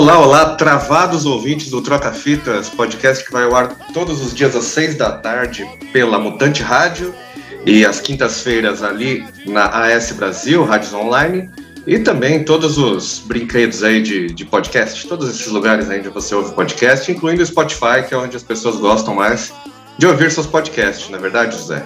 Olá, olá, travados ouvintes do Troca Fitas, podcast que vai ao ar todos os dias às seis da tarde pela Mutante Rádio e às quintas-feiras ali na AS Brasil, Rádios Online, e também todos os brinquedos aí de, de podcast, todos esses lugares aí onde você ouve podcast, incluindo o Spotify, que é onde as pessoas gostam mais de ouvir seus podcasts, não é verdade, José?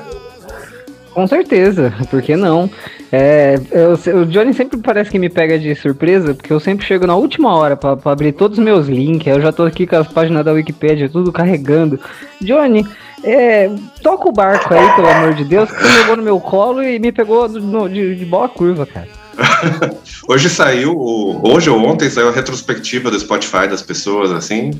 Com certeza, por que não? É, eu, o Johnny sempre parece que me pega de surpresa, porque eu sempre chego na última hora para abrir todos os meus links, eu já tô aqui com as páginas da Wikipedia, tudo carregando. Johnny, é, toca o barco aí, pelo amor de Deus, que você jogou no meu colo e me pegou no, de, de boa curva, cara. hoje saiu, hoje ou ontem saiu a retrospectiva do Spotify das pessoas, assim,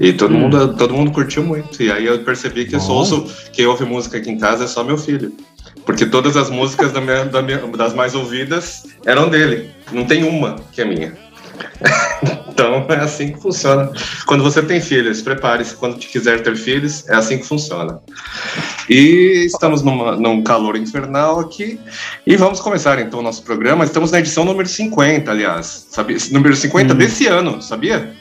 e todo, hum. mundo, todo mundo curtiu muito. E aí eu percebi que eu sou, quem ouve música aqui em casa é só meu filho. Porque todas as músicas da minha, da minha, das mais ouvidas eram dele. Não tem uma que é minha. então é assim que funciona. Quando você tem filhos, prepare-se. Quando quiser ter filhos, é assim que funciona. E estamos numa, num calor infernal aqui. E vamos começar então o nosso programa. Estamos na edição número 50, aliás. Sabia? Número 50 hum. desse ano, sabia?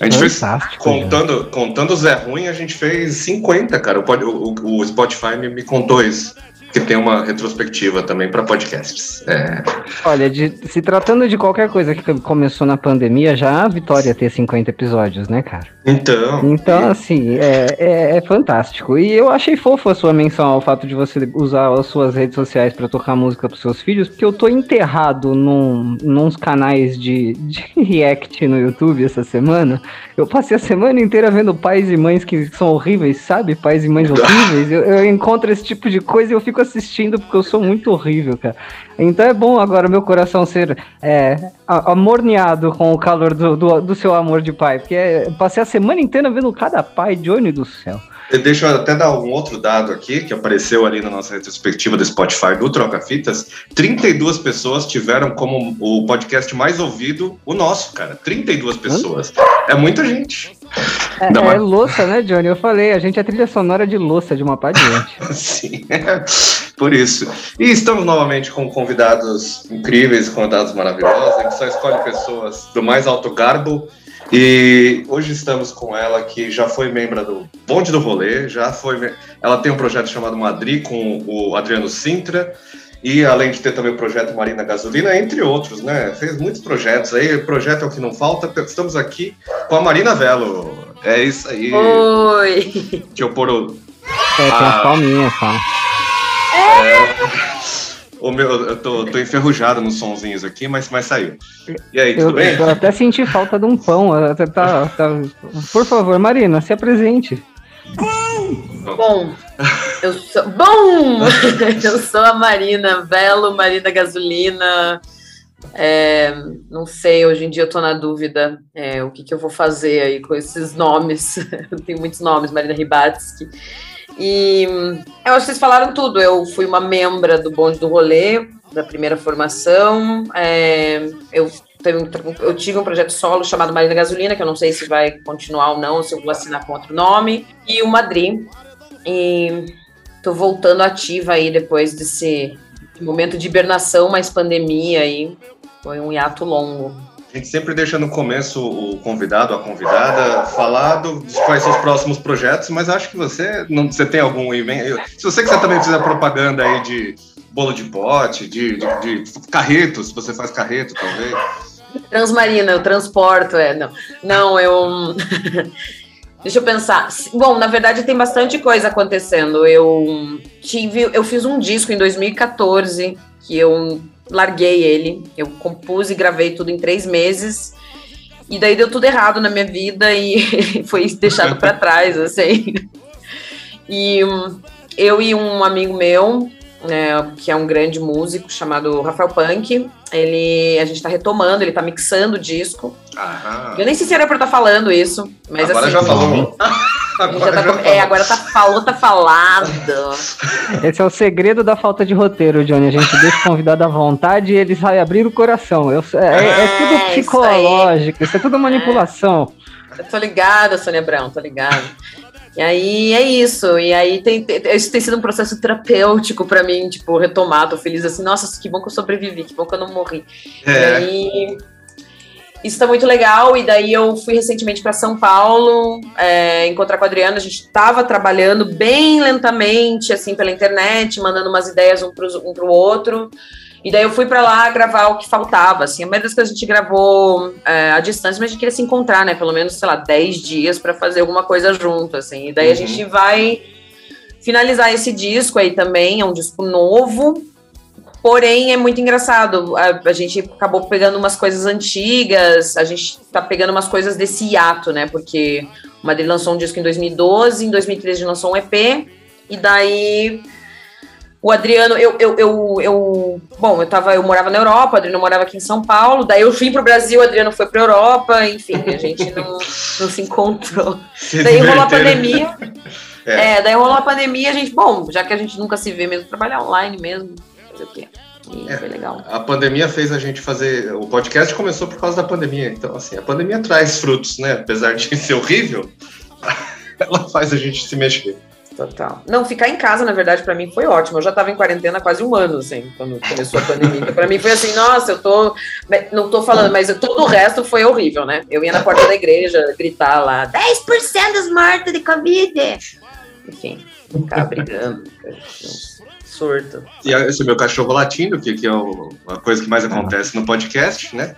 A gente Fantástico, fez, contando, contando o Zé Ruim, a gente fez 50, cara. O, o, o Spotify me, me contou isso que tem uma retrospectiva também para podcasts. É... Olha, de, se tratando de qualquer coisa que começou na pandemia, já a Vitória ter 50 episódios, né, cara? Então. Então, assim, é, é, é, fantástico. E eu achei fofo a sua menção ao fato de você usar as suas redes sociais para tocar música pros seus filhos, porque eu tô enterrado num, nos canais de, de react no YouTube essa semana. Eu passei a semana inteira vendo pais e mães que são horríveis, sabe? Pais e mães horríveis. Eu, eu encontro esse tipo de coisa e eu fico assistindo porque eu sou muito horrível, cara. Então é bom agora meu coração ser é, amorneado com o calor do, do, do seu amor de pai, porque é, passei a semana inteira vendo cada pai, Johnny do céu. Deixa eu até dar um outro dado aqui, que apareceu ali na nossa retrospectiva do Spotify do Troca Fitas. 32 pessoas tiveram como o podcast mais ouvido o nosso, cara. 32 pessoas. É muita gente. É, Não, é mas... louça, né, Johnny? Eu falei, a gente é trilha sonora de louça de uma pá de gente. Sim, é, por isso. E estamos novamente com convidados incríveis, convidados maravilhosos. A gente só escolhe pessoas do mais alto garbo e hoje estamos com ela, que já foi membro do Bonde do Rolê, já foi. Ela tem um projeto chamado Madri com o Adriano Sintra. E além de ter também o projeto Marina Gasolina, entre outros, né? Fez muitos projetos aí, projeto é o que não falta. Estamos aqui com a Marina Velo. É isso aí. Oi! Deixa eu pôr o. É, tem a palminha, tá? É. O meu, eu tô, tô enferrujado nos sonzinhos aqui, mas, mas saiu. E aí, tudo eu, bem? Eu até senti falta de um pão. Tá, tá, tá, por favor, Marina, se apresente. Bom, eu sou. Bom! eu sou a Marina Velo, Marina Gasolina. É, não sei, hoje em dia eu tô na dúvida é, o que, que eu vou fazer aí com esses nomes. eu tenho muitos nomes, Marina Ribatsky. E eu acho que vocês falaram tudo. Eu fui uma membra do Bonde do Rolê, da primeira formação. É, eu, eu tive um projeto solo chamado Marina Gasolina, que eu não sei se vai continuar ou não, se eu vou assinar com outro nome. E o Madrid. E tô voltando ativa aí depois desse momento de hibernação, mais pandemia aí. Foi um hiato longo. A gente sempre deixa no começo o convidado, a convidada, falar do, dos quais são os próximos projetos, mas acho que você não você tem algum evento. Se você quiser também fazer propaganda aí de bolo de pote, de, de, de carreto, se você faz carreto, talvez. Transmarina, eu transporto, é. Não, não eu. Deixa eu pensar. Bom, na verdade tem bastante coisa acontecendo. Eu tive, eu fiz um disco em 2014 que eu larguei ele. Eu compus e gravei tudo em três meses. E daí deu tudo errado na minha vida e foi deixado para trás, assim. E eu e um amigo meu, né, que é um grande músico chamado Rafael Punk, ele, a gente tá retomando, ele tá mixando o disco. Aham. Eu nem sei se era pra estar tá falando isso, mas Agora assim. já falou. Agora já tá, é, agora tá falou, tá falado. Esse é o segredo da falta de roteiro, Johnny. A gente deixa o convidado à vontade e ele sai abrir o coração. Eu, é, é, é, tudo psicológico, isso, isso, é tudo manipulação. É. Eu tô ligada, Sônia Brown, tô ligada. E aí é isso. E aí tem, isso tem sido um processo terapêutico para mim, tipo, retomar, tô feliz assim, nossa, que bom que eu sobrevivi, que bom que eu não morri. É. E aí isso tá muito legal. E daí eu fui recentemente para São Paulo é, encontrar com a Adriana. A gente estava trabalhando bem lentamente, assim, pela internet, mandando umas ideias um para um pro outro. E daí eu fui para lá gravar o que faltava, assim. A maioria das coisas a gente gravou é, à distância, mas a gente queria se encontrar, né? Pelo menos, sei lá, 10 dias para fazer alguma coisa junto, assim. E daí uhum. a gente vai finalizar esse disco aí também, é um disco novo. Porém, é muito engraçado. A, a, gente acabou pegando umas coisas antigas, a gente tá pegando umas coisas desse hiato, né? Porque o Madrid lançou um disco em 2012, em 2013 lançou um EP, e daí o Adriano, eu, eu, eu, eu, bom, eu tava, eu morava na Europa, o Adriano morava aqui em São Paulo, daí eu vim pro Brasil, o Adriano foi pra Europa, enfim, a gente não, não se encontrou. Se daí rolou a pandemia. É. é. daí rolou a pandemia, a gente, bom, já que a gente nunca se vê mesmo, trabalhar online mesmo, fazer o quê? E é, foi legal. A pandemia fez a gente fazer. O podcast começou por causa da pandemia. Então, assim, a pandemia traz frutos, né? Apesar de ser horrível, ela faz a gente se mexer. Total. Não, ficar em casa, na verdade, para mim foi ótimo. Eu já estava em quarentena há quase um ano, assim, quando começou a pandemia. Então, para mim foi assim, nossa, eu tô. Não tô falando, mas todo o resto foi horrível, né? Eu ia na porta da igreja gritar lá: 10% dos mortos de Covid. Enfim, ficar brigando surto. E esse meu cachorro latindo, que, que é o, a coisa que mais acontece no podcast, né?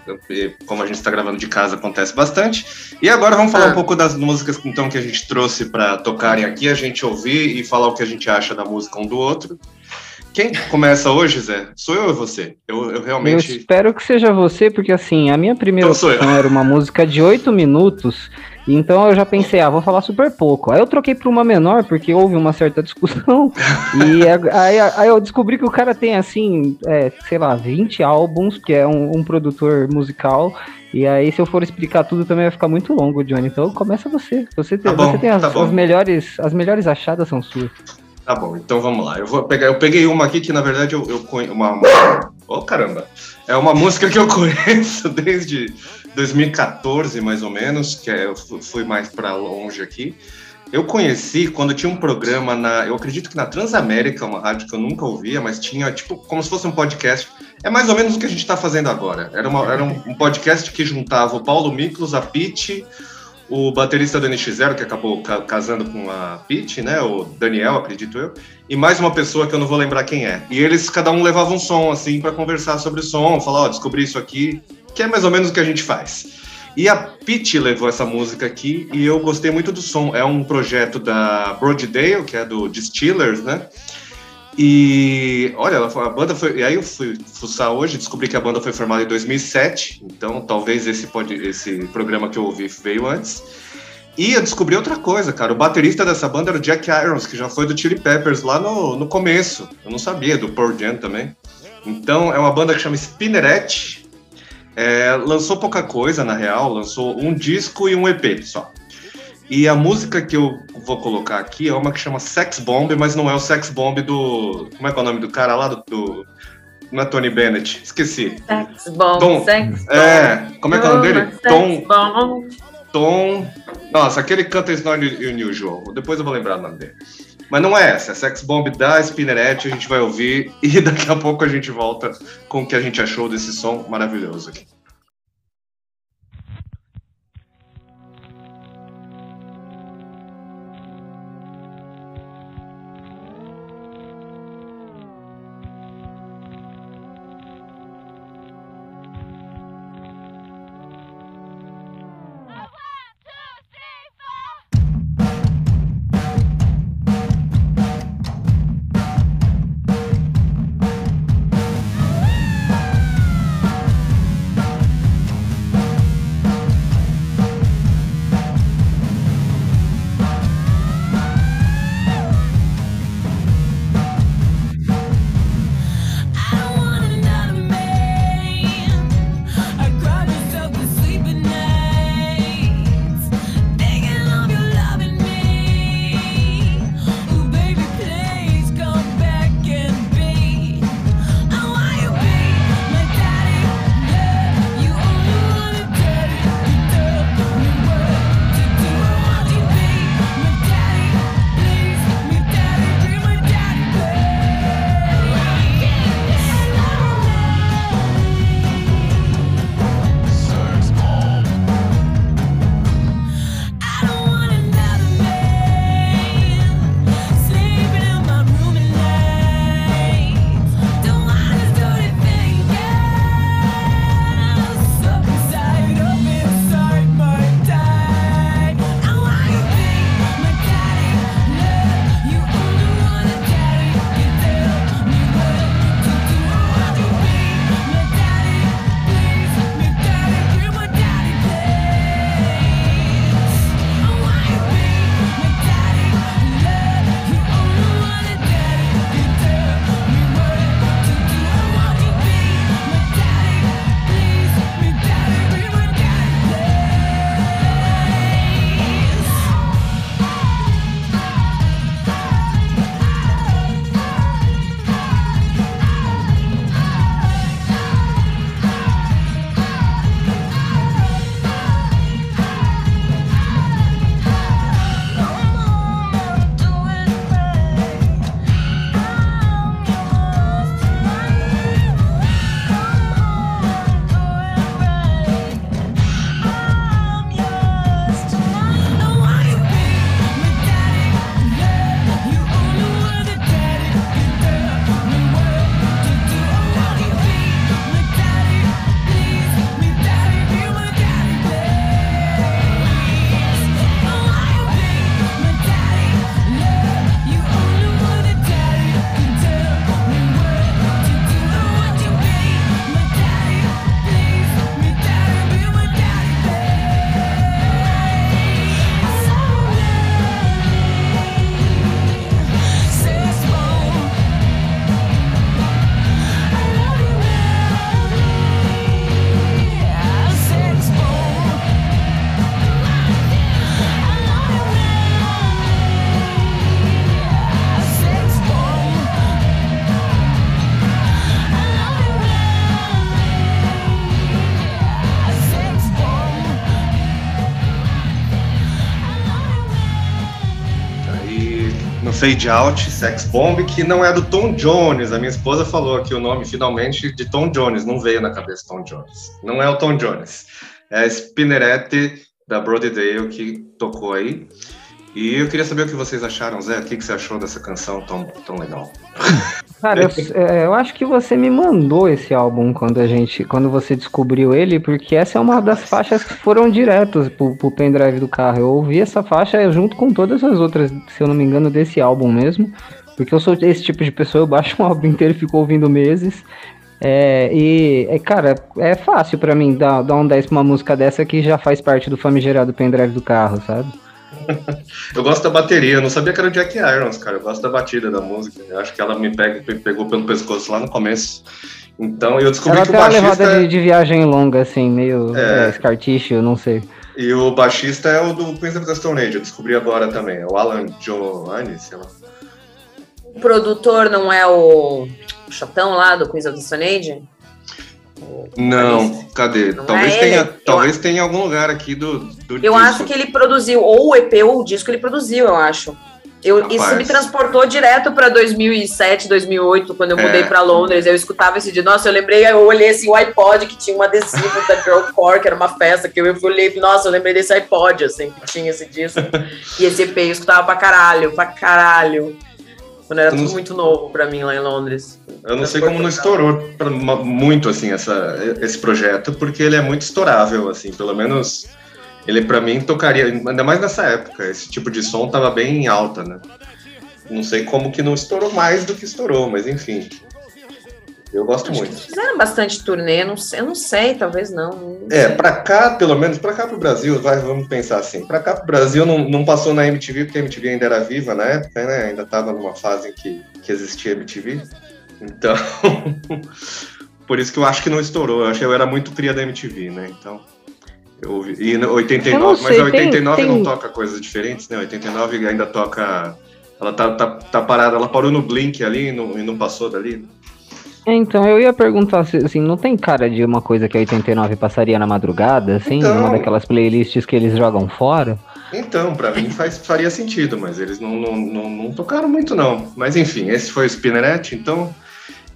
Como a gente está gravando de casa, acontece bastante. E agora vamos falar ah. um pouco das músicas então que a gente trouxe para tocarem aqui, a gente ouvir e falar o que a gente acha da música um do outro. Quem começa hoje, Zé? Sou eu ou você? Eu, eu realmente. Eu espero que seja você, porque assim, a minha primeira então, opção era uma música de oito minutos então eu já pensei, ah, vou falar super pouco. Aí eu troquei para uma menor, porque houve uma certa discussão. e aí, aí, eu descobri que o cara tem, assim, é, sei lá, 20 álbuns, que é um, um, produtor musical. E aí, se eu for explicar tudo, também vai ficar muito longo, Johnny. Então começa você. Você tem, tá bom, você tem as, tá as melhores. As melhores achadas são suas. Tá bom, então vamos lá. Eu vou pegar. Eu peguei uma aqui que, na verdade, eu, eu conheço. Uma, Oh, caramba! É uma música que eu conheço desde 2014, mais ou menos, que é, eu fui mais para longe aqui. Eu conheci quando tinha um programa na, eu acredito que na Transamérica, uma rádio que eu nunca ouvia, mas tinha tipo como se fosse um podcast. É mais ou menos o que a gente está fazendo agora. Era, uma, era um, um, podcast que juntava o Paulo Miklos, a Pete, o baterista do NX0, que acabou ca casando com a Pete, né? O Daniel, acredito eu, e mais uma pessoa que eu não vou lembrar quem é. E eles, cada um levava um som, assim, para conversar sobre o som, falar, ó, oh, descobri isso aqui, que é mais ou menos o que a gente faz. E a Pete levou essa música aqui e eu gostei muito do som. É um projeto da Broaddale, que é do Distillers, né? E olha, a banda foi. E aí eu fui fuçar hoje, descobri que a banda foi formada em 2007, então talvez esse, pode, esse programa que eu ouvi veio antes. E eu descobri outra coisa, cara. O baterista dessa banda era o Jack Irons, que já foi do Chili Peppers lá no, no começo. Eu não sabia, do Pearl Jam também. Então é uma banda que chama Spinneret, é, lançou pouca coisa, na real, lançou um disco e um EP só. E a música que eu vou colocar aqui é uma que chama Sex Bomb, mas não é o Sex Bomb do. Como é que é o nome do cara lá? Do. do não é Tony Bennett, esqueci. Sex Bomb. Tom, sex bomb. É, como é que é o nome dele? Tom. Bomb. Tom. Nossa, aquele canta Is Not Unusual. Depois eu vou lembrar o nome dele. Mas não é essa, é Sex Bomb da Spinneret, a gente vai ouvir e daqui a pouco a gente volta com o que a gente achou desse som maravilhoso aqui. Fade Out, Sex Bomb, que não é do Tom Jones. A minha esposa falou aqui o nome finalmente de Tom Jones, não veio na cabeça Tom Jones. Não é o Tom Jones. É a da Brody Dale que tocou aí. E eu queria saber o que vocês acharam, Zé. O que, você achou dessa canção tão, tão legal? Cara, eu, é, eu, acho que você me mandou esse álbum quando a gente, quando você descobriu ele, porque essa é uma das faixas que foram diretos pro, pro pendrive do carro. Eu ouvi essa faixa junto com todas as outras, se eu não me engano, desse álbum mesmo. Porque eu sou esse tipo de pessoa, eu baixo um álbum inteiro e fico ouvindo meses. É, e, é, cara, é fácil para mim dar, dar um 10 pra uma música dessa que já faz parte do famigerado pendrive do carro, sabe? Eu gosto da bateria, eu não sabia que era o Jack Irons, cara. Eu gosto da batida da música. Eu acho que ela me, pega, me pegou pelo pescoço lá no começo. Então eu descobri ela que o baixista. Uma levada de, de, viagem longa, assim, meio é, é, não sei. E o baixista é o do Queens of the Stone Age, eu descobri agora também. É o Alan Joanne, sei lá. O produtor não é o chatão lá do Queens of the Stone Age? Não, cadê? Não talvez é tenha, talvez tenha algum lugar aqui do, do Eu disco. acho que ele produziu ou o EP ou o disco ele produziu, eu acho. Eu, isso me transportou direto para 2007, 2008, quando eu mudei é. para Londres. Eu escutava esse dia. Nossa, eu lembrei, eu olhei assim, o iPod que tinha um adesivo da Girlcore, que era uma festa, que eu olhei, nossa, eu lembrei desse iPod, assim, que tinha esse disco. e esse EP eu escutava pra caralho, pra caralho. Quando era tudo muito novo para mim lá em Londres. Eu não sei como não estourou muito assim essa, esse projeto, porque ele é muito estourável, assim, pelo menos ele para mim tocaria, ainda mais nessa época, esse tipo de som tava bem em alta, né? Não sei como que não estourou mais do que estourou, mas enfim. Eu gosto Acho muito. Fizeram bastante turnê, não sei, eu não sei, talvez não. não é, para cá, pelo menos, para cá pro Brasil, vai, vamos pensar assim. Para cá pro Brasil não, não passou na MTV, porque a MTV ainda era viva na época, né? Ainda tava numa fase em que, que existia MTV. Então, por isso que eu acho que não estourou. Eu acho que eu era muito cria da MTV, né? Então, eu ouvi. E 89, sei, mas a 89 tem, não tem... toca coisas diferentes, né? 89 ainda toca. Ela tá, tá, tá parada, ela parou no Blink ali e não, e não passou dali. Então, eu ia perguntar assim, não tem cara de uma coisa que a 89 passaria na madrugada, assim, então, uma daquelas playlists que eles jogam fora? Então, para mim faz, faria sentido, mas eles não, não, não, não, tocaram muito, não. Mas enfim, esse foi o Spinneret, então.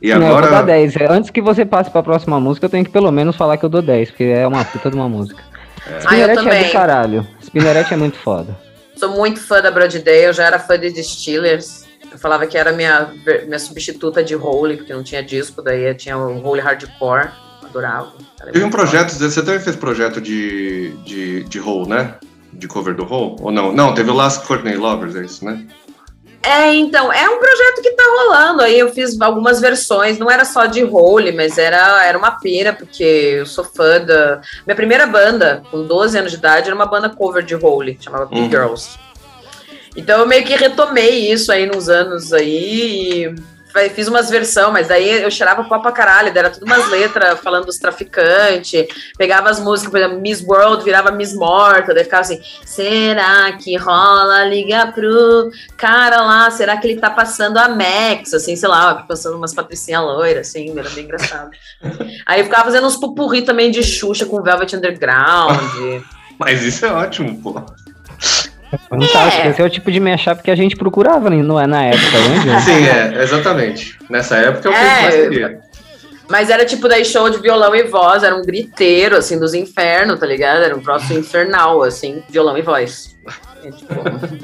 E agora. Não, eu vou dar 10. Antes que você passe pra próxima música, eu tenho que pelo menos falar que eu dou 10, porque é uma puta de uma música. É. Spinneret ah, é do caralho. Spinneret é muito foda. Sou muito fã da Broad Day, eu já era fã de Distillers. Eu falava que era minha, minha substituta de Holy, porque não tinha disco, daí tinha o Holy Hardcore, adorava. Teve um projeto, você também fez projeto de, de, de Hole, né? De cover do Hole? Ou não? Não, teve o Last Courtney Lovers, é isso, né? É, então, é um projeto que tá rolando. Aí eu fiz algumas versões, não era só de Holy, mas era, era uma pena, porque eu sou fã da. Minha primeira banda, com 12 anos de idade, era uma banda cover de Holy, chamava Big uhum. Girls. Então eu meio que retomei isso aí nos anos aí e fiz umas versões, mas daí eu cheirava pó pra caralho, era tudo umas letras falando dos traficantes, pegava as músicas, por exemplo, Miss World virava Miss Morta, daí ficava assim, será que rola, liga pro cara lá, será que ele tá passando a Max, assim, sei lá, passando umas patricinhas loiras, assim, era bem engraçado. Aí eu ficava fazendo uns pupurri também de Xuxa com Velvet Underground. Mas isso é ótimo, pô. Fantástico. É. Esse é o tipo de mashup que a gente procurava, né? não é na época, né? Sim, é, exatamente. Nessa época eu é, mais queria. Mas era tipo daí show de violão e voz, era um griteiro, assim, dos infernos, tá ligado? Era um próximo infernal, assim, violão e voz. É, tipo...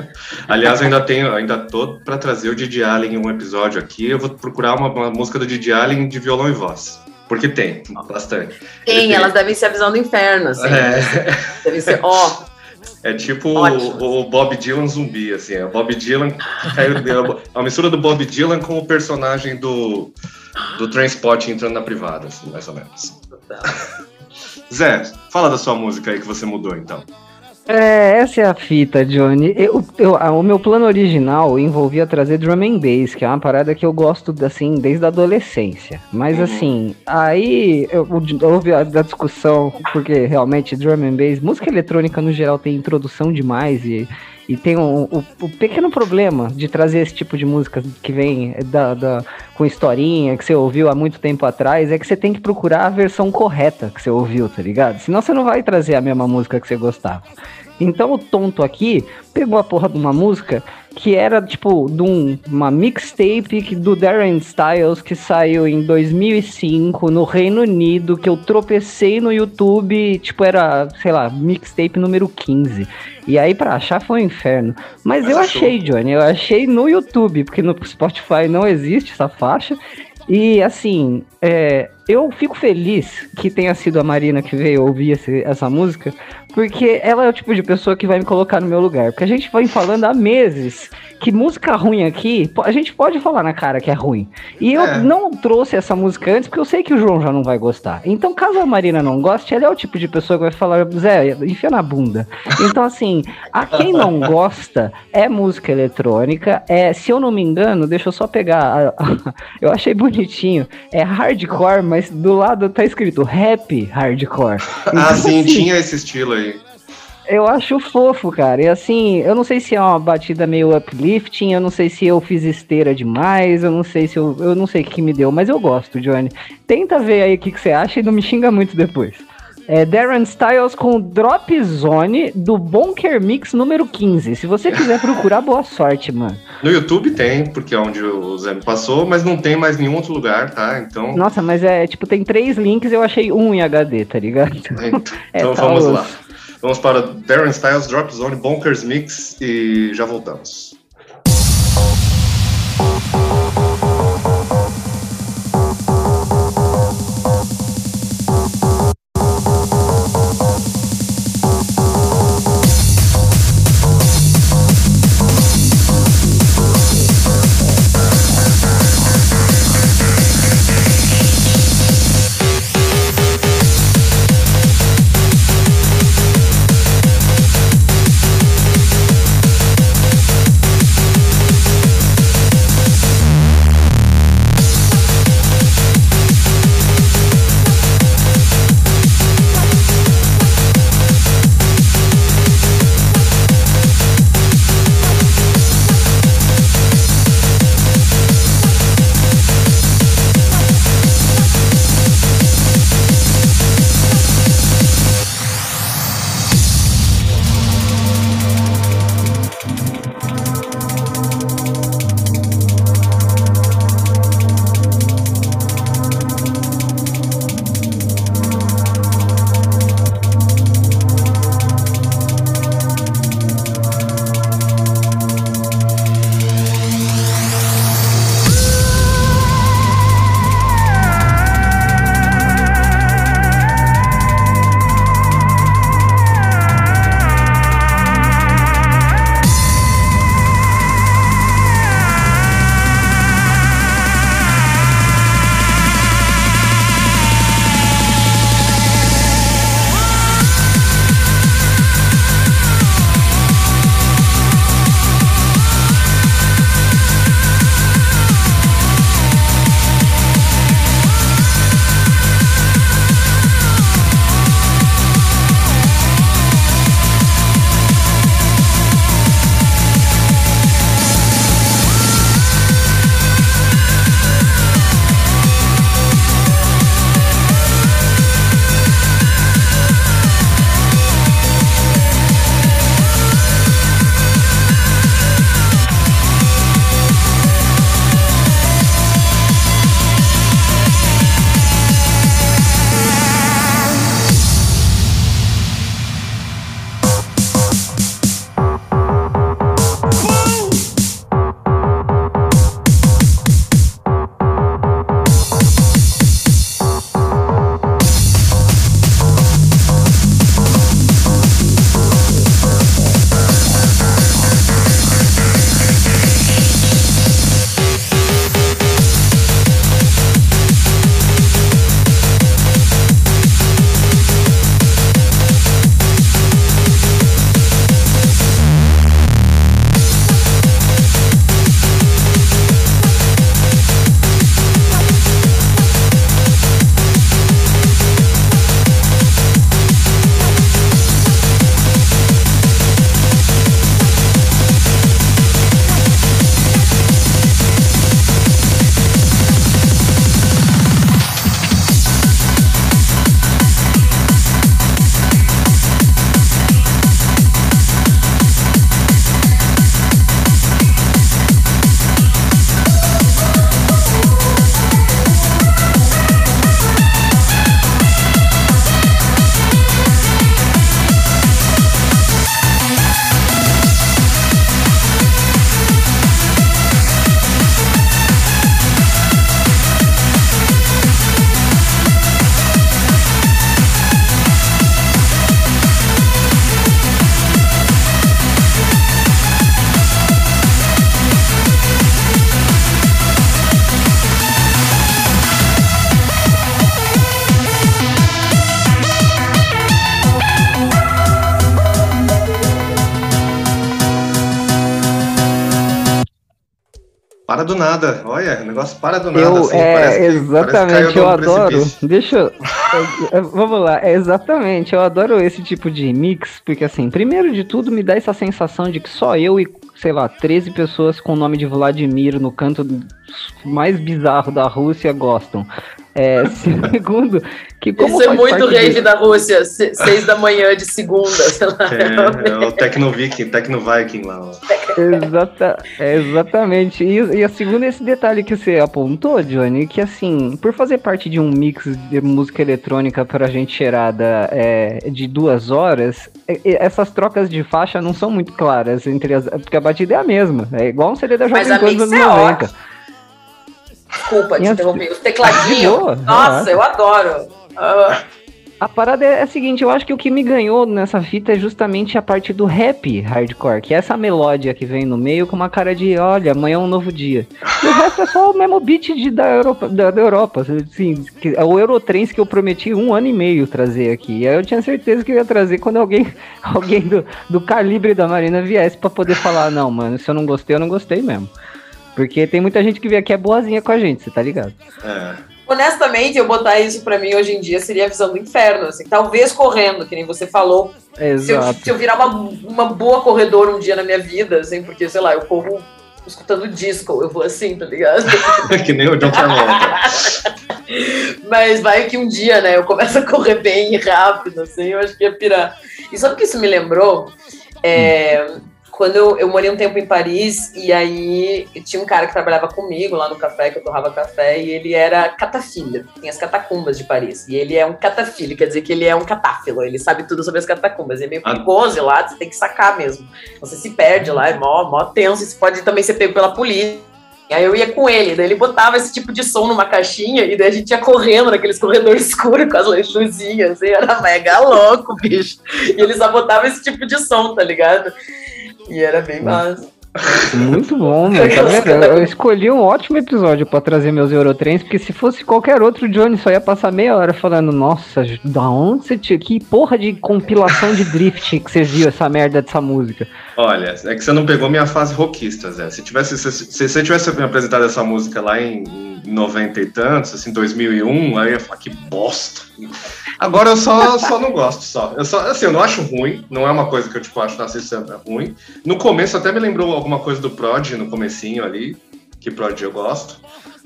Aliás, eu ainda tenho, ainda tô para trazer o Didi Allen em um episódio aqui. Eu vou procurar uma, uma música do Didi Allen de violão e voz. Porque tem, bastante. Tem, elas devem ser a visão do inferno, assim. É. Deve ser, ó, oh, é tipo o, o, Bob Dylan zumbi, assim. É o Bob Dylan. É a mistura do Bob Dylan com o personagem do, do Transport entrando na privada, assim, mais ou menos. Zé, fala da sua música aí que você mudou, então. É, essa é a fita, Johnny. Eu, eu, o meu plano original envolvia trazer drum and bass, que é uma parada que eu gosto, assim, desde a adolescência. Mas, uhum. assim, aí eu, houve a, a, discussão, porque realmente drum and bass, música eletrônica no geral tem introdução demais e e tem um, o, o, pequeno problema de trazer esse tipo de música que vem da, da, com historinha, que você ouviu há muito tempo atrás, é que você tem que procurar a versão correta que você ouviu, tá ligado? Senão você não vai trazer a mesma música que você gostava. Então o tonto aqui pegou a porra de uma música que era tipo de um, uma mixtape do Darren Styles que saiu em 2005 no Reino Unido, que eu tropecei no YouTube, tipo era, sei lá, mixtape número 15. E aí para achar foi um inferno. Mas, Mas eu achou. achei, Johnny, eu achei no YouTube, porque no Spotify não existe essa faixa. E assim, é, eu fico feliz que tenha sido a Marina que veio ouvir esse, essa música, porque ela é o tipo de pessoa que vai me colocar no meu lugar. Porque a gente vem falando há meses que música ruim aqui, a gente pode falar na cara que é ruim. E eu é. não trouxe essa música antes porque eu sei que o João já não vai gostar. Então, caso a Marina não goste, ela é o tipo de pessoa que vai falar, Zé, enfia na bunda. Então, assim, a quem não gosta é música eletrônica. É, se eu não me engano, deixa eu só pegar. A, a, eu achei bonitinho. É hardcore, mas mas do lado tá escrito rap hardcore. Ah, então, ah, sim, assim, tinha esse estilo aí. Eu acho fofo, cara. E assim, eu não sei se é uma batida meio uplifting, eu não sei se eu fiz esteira demais, eu não sei se eu. Eu não sei o que me deu, mas eu gosto, Johnny. Tenta ver aí o que, que você acha e não me xinga muito depois. É Darren Styles com Drop Zone do Bonker Mix número 15. Se você quiser procurar, boa sorte, mano. No YouTube tem, porque é onde o Zé me passou, mas não tem mais nenhum outro lugar, tá? Então. Nossa, mas é tipo, tem três links eu achei um em HD, tá ligado? Então, é, então vamos lá. Vamos para Darren Styles Drop Zone Bonkers Mix e já voltamos. Para do nada. Olha, o negócio para do nada. Eu, assim, é, parece que, exatamente, parece eu nada. Eu, é, eu adoro. Deixa eu, Vamos lá, é, exatamente, eu adoro esse tipo de mix, porque assim, primeiro de tudo me dá essa sensação de que só eu e, sei lá, 13 pessoas com o nome de Vladimir no canto mais bizarro da Rússia gostam. É, segundo, que como Isso é muito rave da Rússia, seis da manhã de segunda, sei lá. É, é o Tecno Viking, Tecno Viking lá. Exata, é, exatamente. E, e a segunda esse detalhe que você apontou, Johnny, que assim, por fazer parte de um mix de música eletrônica pra gente cheirada é, de duas horas, essas trocas de faixa não são muito claras entre as. Porque a batida é a mesma. É igual um CD da Jovem Pan dos anos 90. É Desculpa te interromper. Os tecladinhos. Nossa, eu adoro. Uh. A parada é a seguinte, eu acho que o que me ganhou nessa fita é justamente a parte do rap hardcore, que é essa melódia que vem no meio com uma cara de, olha, amanhã é um novo dia. E o resto é só o mesmo beat de, da, Europa, da, da Europa, assim, que, é o Eurotrans que eu prometi um ano e meio trazer aqui. E aí eu tinha certeza que eu ia trazer quando alguém, alguém do, do calibre da Marina viesse para poder falar, não, mano, se eu não gostei, eu não gostei mesmo. Porque tem muita gente que vem aqui é boazinha com a gente, você tá ligado? É. Honestamente, eu botar isso para mim hoje em dia seria a visão do inferno, assim, talvez correndo, que nem você falou. Exato. Se eu, se eu virar uma, uma boa corredora um dia na minha vida, assim, porque, sei lá, eu corro escutando disco, eu vou assim, tá ligado? que nem o John Travolta. Mas vai que um dia, né, eu começo a correr bem rápido, assim, eu acho que ia pirar. E sabe o que isso me lembrou? É, hum quando eu, eu morei um tempo em Paris, e aí tinha um cara que trabalhava comigo lá no café, que eu torrava café, e ele era catafilho, tem as catacumbas de Paris. E ele é um catafilho, quer dizer que ele é um catáfilo, ele sabe tudo sobre as catacumbas. É meio ah. perigoso lá, você tem que sacar mesmo. Você se perde lá, é mó, mó tenso, você pode também ser pego pela polícia. Aí eu ia com ele, daí ele botava esse tipo de som numa caixinha e daí a gente ia correndo naqueles corredores escuros com as luzinhas, e era mega louco, bicho. E ele só botava esse tipo de som, tá ligado? E era bem massa. Muito bom, meu. Tá vendo? Eu escolhi um ótimo episódio para trazer meus Eurotrens, porque se fosse qualquer outro, Johnny só ia passar meia hora falando: Nossa, da onde você tinha? Que porra de compilação de drift que você viu essa merda dessa música? Olha, é que você não pegou minha fase rockista, Zé. Se, tivesse, se, se você tivesse me apresentado essa música lá em, em 90 e tantos, assim, 2001, aí eu ia falar: Que bosta. Agora eu só, só não gosto, só. Eu só, assim, eu não acho ruim, não é uma coisa que eu, tipo, acho, isso é ruim. No começo até me lembrou alguma coisa do Prod, no comecinho ali, que Prod eu gosto.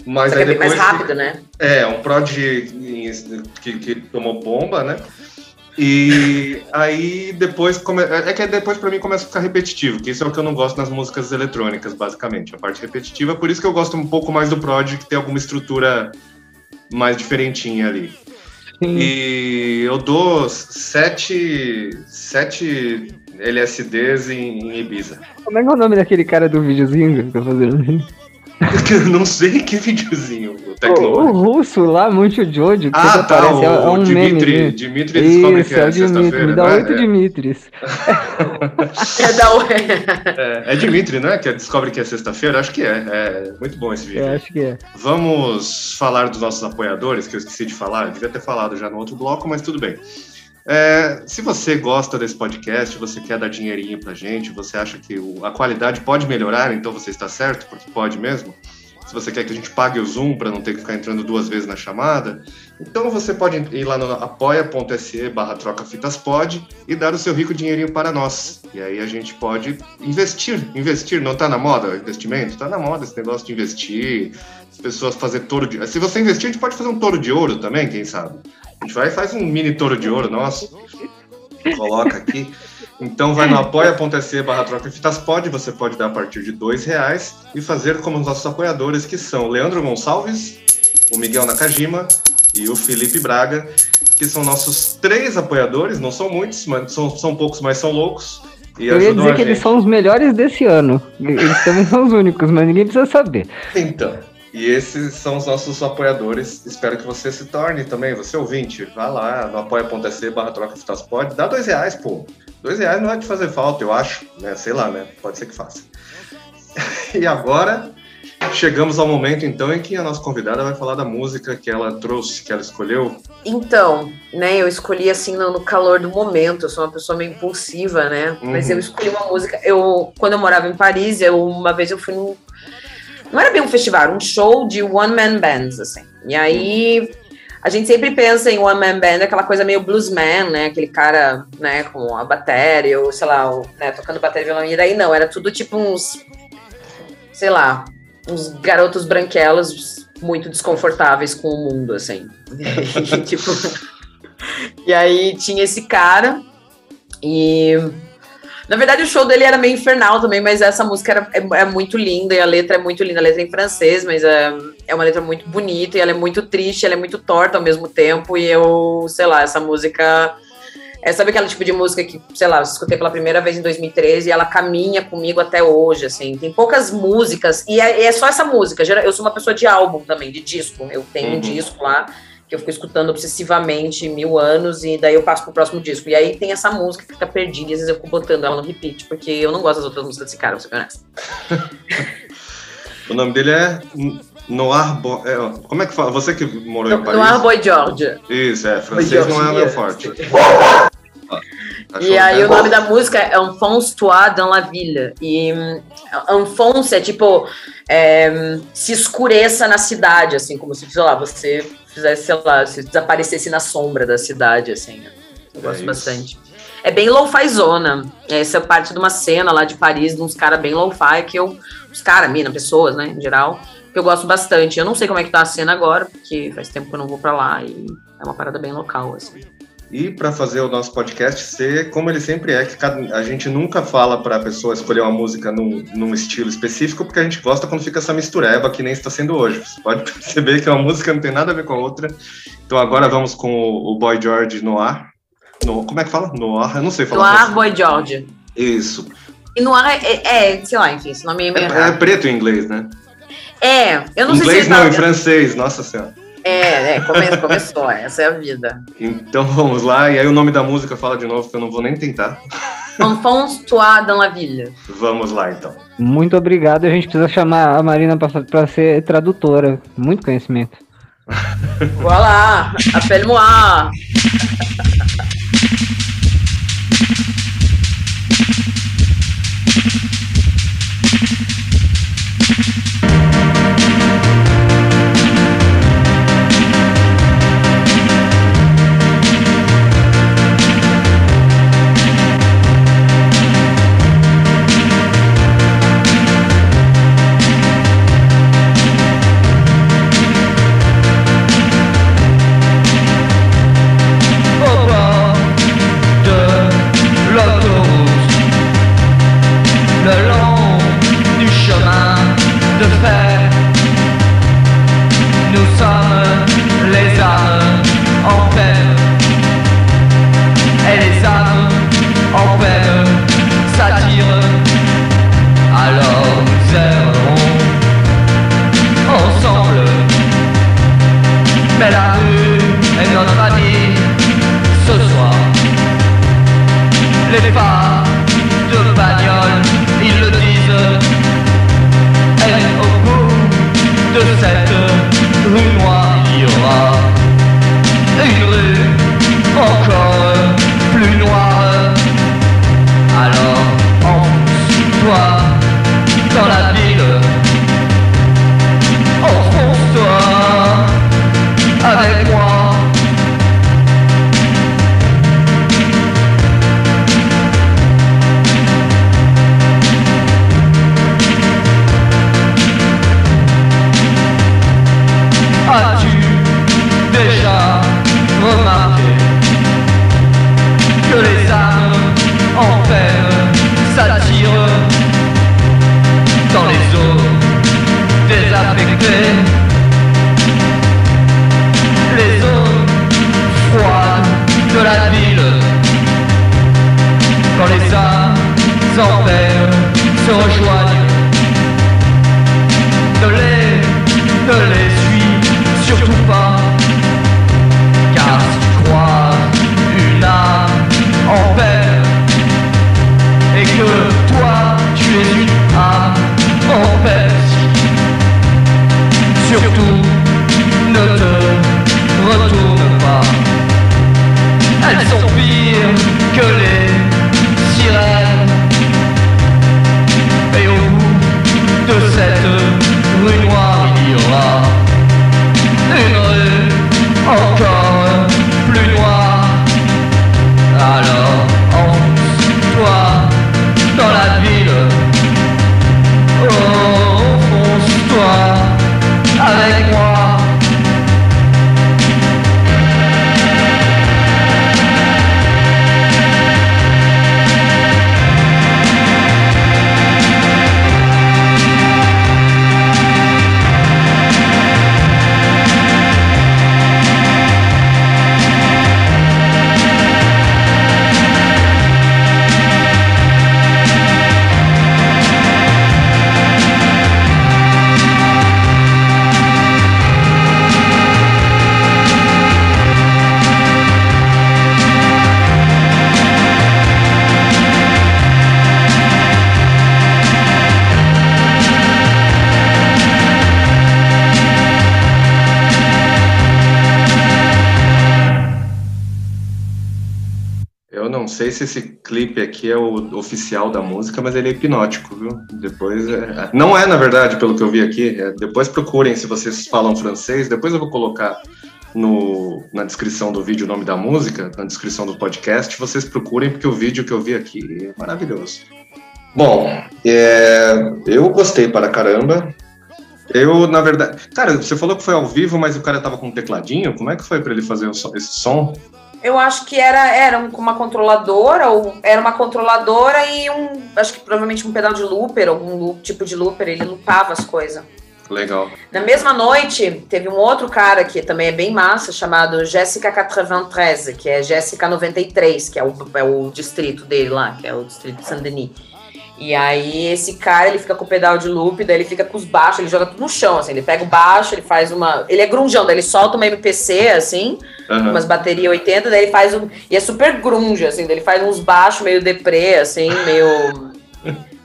Mas aí é depois, mais rápido, né? É, um Prod que, que tomou bomba, né? E aí depois come... é que depois para mim começa a ficar repetitivo, que isso é o que eu não gosto nas músicas eletrônicas, basicamente, a parte repetitiva. Por isso que eu gosto um pouco mais do Prod, que tem alguma estrutura mais diferentinha ali. Sim. E eu dou sete, sete LSDs em, em Ibiza. Como é que é o nome daquele cara do videozinho que tá fazendo? Não sei que videozinho. O, o, russo lá, muito Jojo, que ah, tá, aparece, o, é, um Dimitri, meme. Dimitri descobre Isso, que é, é sexta-feira. Me dá né? oito é. Dimitris. é, da... é, é Dimitri, né? Que descobre que é sexta-feira? Acho que é. É muito bom esse vídeo. É, acho que é. Vamos falar dos nossos apoiadores, que eu esqueci de falar. Eu devia ter falado já no outro bloco, mas tudo bem. É, se você gosta desse podcast, você quer dar dinheirinho pra gente, você acha que o, a qualidade pode melhorar, então você está certo, porque pode mesmo. Se você quer que a gente pague o Zoom para não ter que ficar entrando duas vezes na chamada, então você pode ir lá no apoia.se barra trocafitaspod e dar o seu rico dinheirinho para nós. E aí a gente pode investir. Investir, não está na moda investimento? Está na moda esse negócio de investir, as pessoas fazer touro de... Se você investir, a gente pode fazer um touro de ouro também, quem sabe? A gente vai e faz um mini touro de ouro nosso. Coloca aqui. Então vai no apoia.se barra troca fitas pode, você pode dar a partir de dois reais e fazer como os nossos apoiadores, que são Leandro Gonçalves, o Miguel Nakajima e o Felipe Braga, que são nossos três apoiadores, não são muitos, mas são, são poucos, mas são loucos. E Eu ia dizer que eles são os melhores desse ano. Eles também são os únicos, mas ninguém precisa saber. Então, e esses são os nossos apoiadores. Espero que você se torne também, você ouvinte. Vá lá no apoia.se barra troca pode. Dá dois reais, pô. Dois reais não vai te fazer falta, eu acho. Né? Sei lá, né? Pode ser que faça. e agora chegamos ao momento então em que a nossa convidada vai falar da música que ela trouxe, que ela escolheu. Então, né, eu escolhi assim no, calor do momento. Eu sou uma pessoa meio impulsiva, né? Uhum. Mas eu escolhi uma música. Eu quando eu morava em Paris, eu uma vez eu fui num Não era bem um festival, era um show de one-man bands, assim. E aí a gente sempre pensa em one man band, aquela coisa meio bluesman, né? Aquele cara, né, com a bateria, ou sei lá, né, tocando bateria e violão. E daí não, era tudo tipo uns, sei lá, uns garotos branquelos muito desconfortáveis com o mundo, assim. e, tipo, e aí tinha esse cara e na verdade, o show dele era meio infernal também, mas essa música era, é, é, muito linda e a letra é muito linda. A letra é em francês, mas é, é uma letra muito bonita e ela é muito triste, ela é muito torta ao mesmo tempo. E eu, sei lá, essa música. É, sabe aquela tipo de música que, sei lá, eu escutei pela primeira vez em 2013 e ela caminha comigo até hoje, assim. Tem poucas músicas, e é, é só essa música. Eu sou uma pessoa de álbum também, de disco. Eu tenho uhum. um disco lá que eu fico escutando obsessivamente mil anos e daí eu passo pro próximo disco. E aí tem essa música que fica perdida e às vezes eu fico botando ela no repeat, porque eu não gosto das outras músicas desse cara, vou ser o nome dele é Noir Boy. É, como é que fala? Você que morou no, em Paris? Noir Boy George. Isso, é. Francês não é meu forte. e aí o nome da música é Enfonce Toi dans la Ville. E Enfonce é tipo é, se escureça na cidade, assim, como se, sei lá, você fizesse, sei lá, se desaparecesse na sombra da cidade, assim. Né? Eu gosto é bastante. É bem low-fi zona. Essa é parte de uma cena lá de Paris, de uns caras bem low-fi, que eu. Os caras, mina, pessoas, né, em geral, que eu gosto bastante. Eu não sei como é que tá a cena agora, porque faz tempo que eu não vou para lá e é uma parada bem local, assim. E para fazer o nosso podcast ser como ele sempre é, que cada, a gente nunca fala para a pessoa escolher uma música num, num, estilo específico, porque a gente gosta quando fica essa mistureba que nem está sendo hoje. Você pode perceber que uma música não tem nada a ver com a outra. Então agora vamos com o, o Boy George Noir. No, como é que fala? Noir? Eu não sei falar. Noir assim. Boy George. Isso. E Noir é, é, é, sei lá, enfim, esse nome é meio é, é preto em inglês, né? É, eu não inglês sei se... Inglês não, em francês, nossa senhora. É, é, come, começou, essa é a vida. Então vamos lá, e aí o nome da música fala de novo, que eu não vou nem tentar. Enfonce toi dans la ville. Vamos lá então. Muito obrigado, a gente precisa chamar a Marina para ser tradutora, muito conhecimento. Voilà, appelle-moi. la ville. Quand les âmes en paire se rejoignent, ne les, ne les suis surtout pas. Car tu crois une âme en paire, et que toi tu es une âme en paire, surtout. dire que les se esse clipe aqui é o oficial da música, mas ele é hipnótico, viu? Depois é... Não é, na verdade, pelo que eu vi aqui. É... Depois procurem se vocês falam francês. Depois eu vou colocar no, na descrição do vídeo o nome da música, na descrição do podcast. Vocês procurem, porque o vídeo que eu vi aqui é maravilhoso. Bom, é... eu gostei para caramba. Eu, na verdade. Cara, você falou que foi ao vivo, mas o cara tava com um tecladinho. Como é que foi para ele fazer esse som? Eu acho que era, era uma controladora, ou era uma controladora e um. Acho que provavelmente um pedal de looper, algum loop, tipo de looper, ele loopava as coisas. Legal. Na mesma noite, teve um outro cara que também é bem massa, chamado Jéssica 93, que é Jéssica 93, que é o, é o distrito dele lá, que é o distrito de Saint-Denis. E aí esse cara, ele fica com o pedal de loop, daí ele fica com os baixos, ele joga tudo no chão, assim, ele pega o baixo, ele faz uma... Ele é grunjão, daí ele solta uma MPC, assim, uhum. umas baterias 80, daí ele faz um... E é super grunge, assim, daí ele faz uns baixos meio deprê, assim, meio...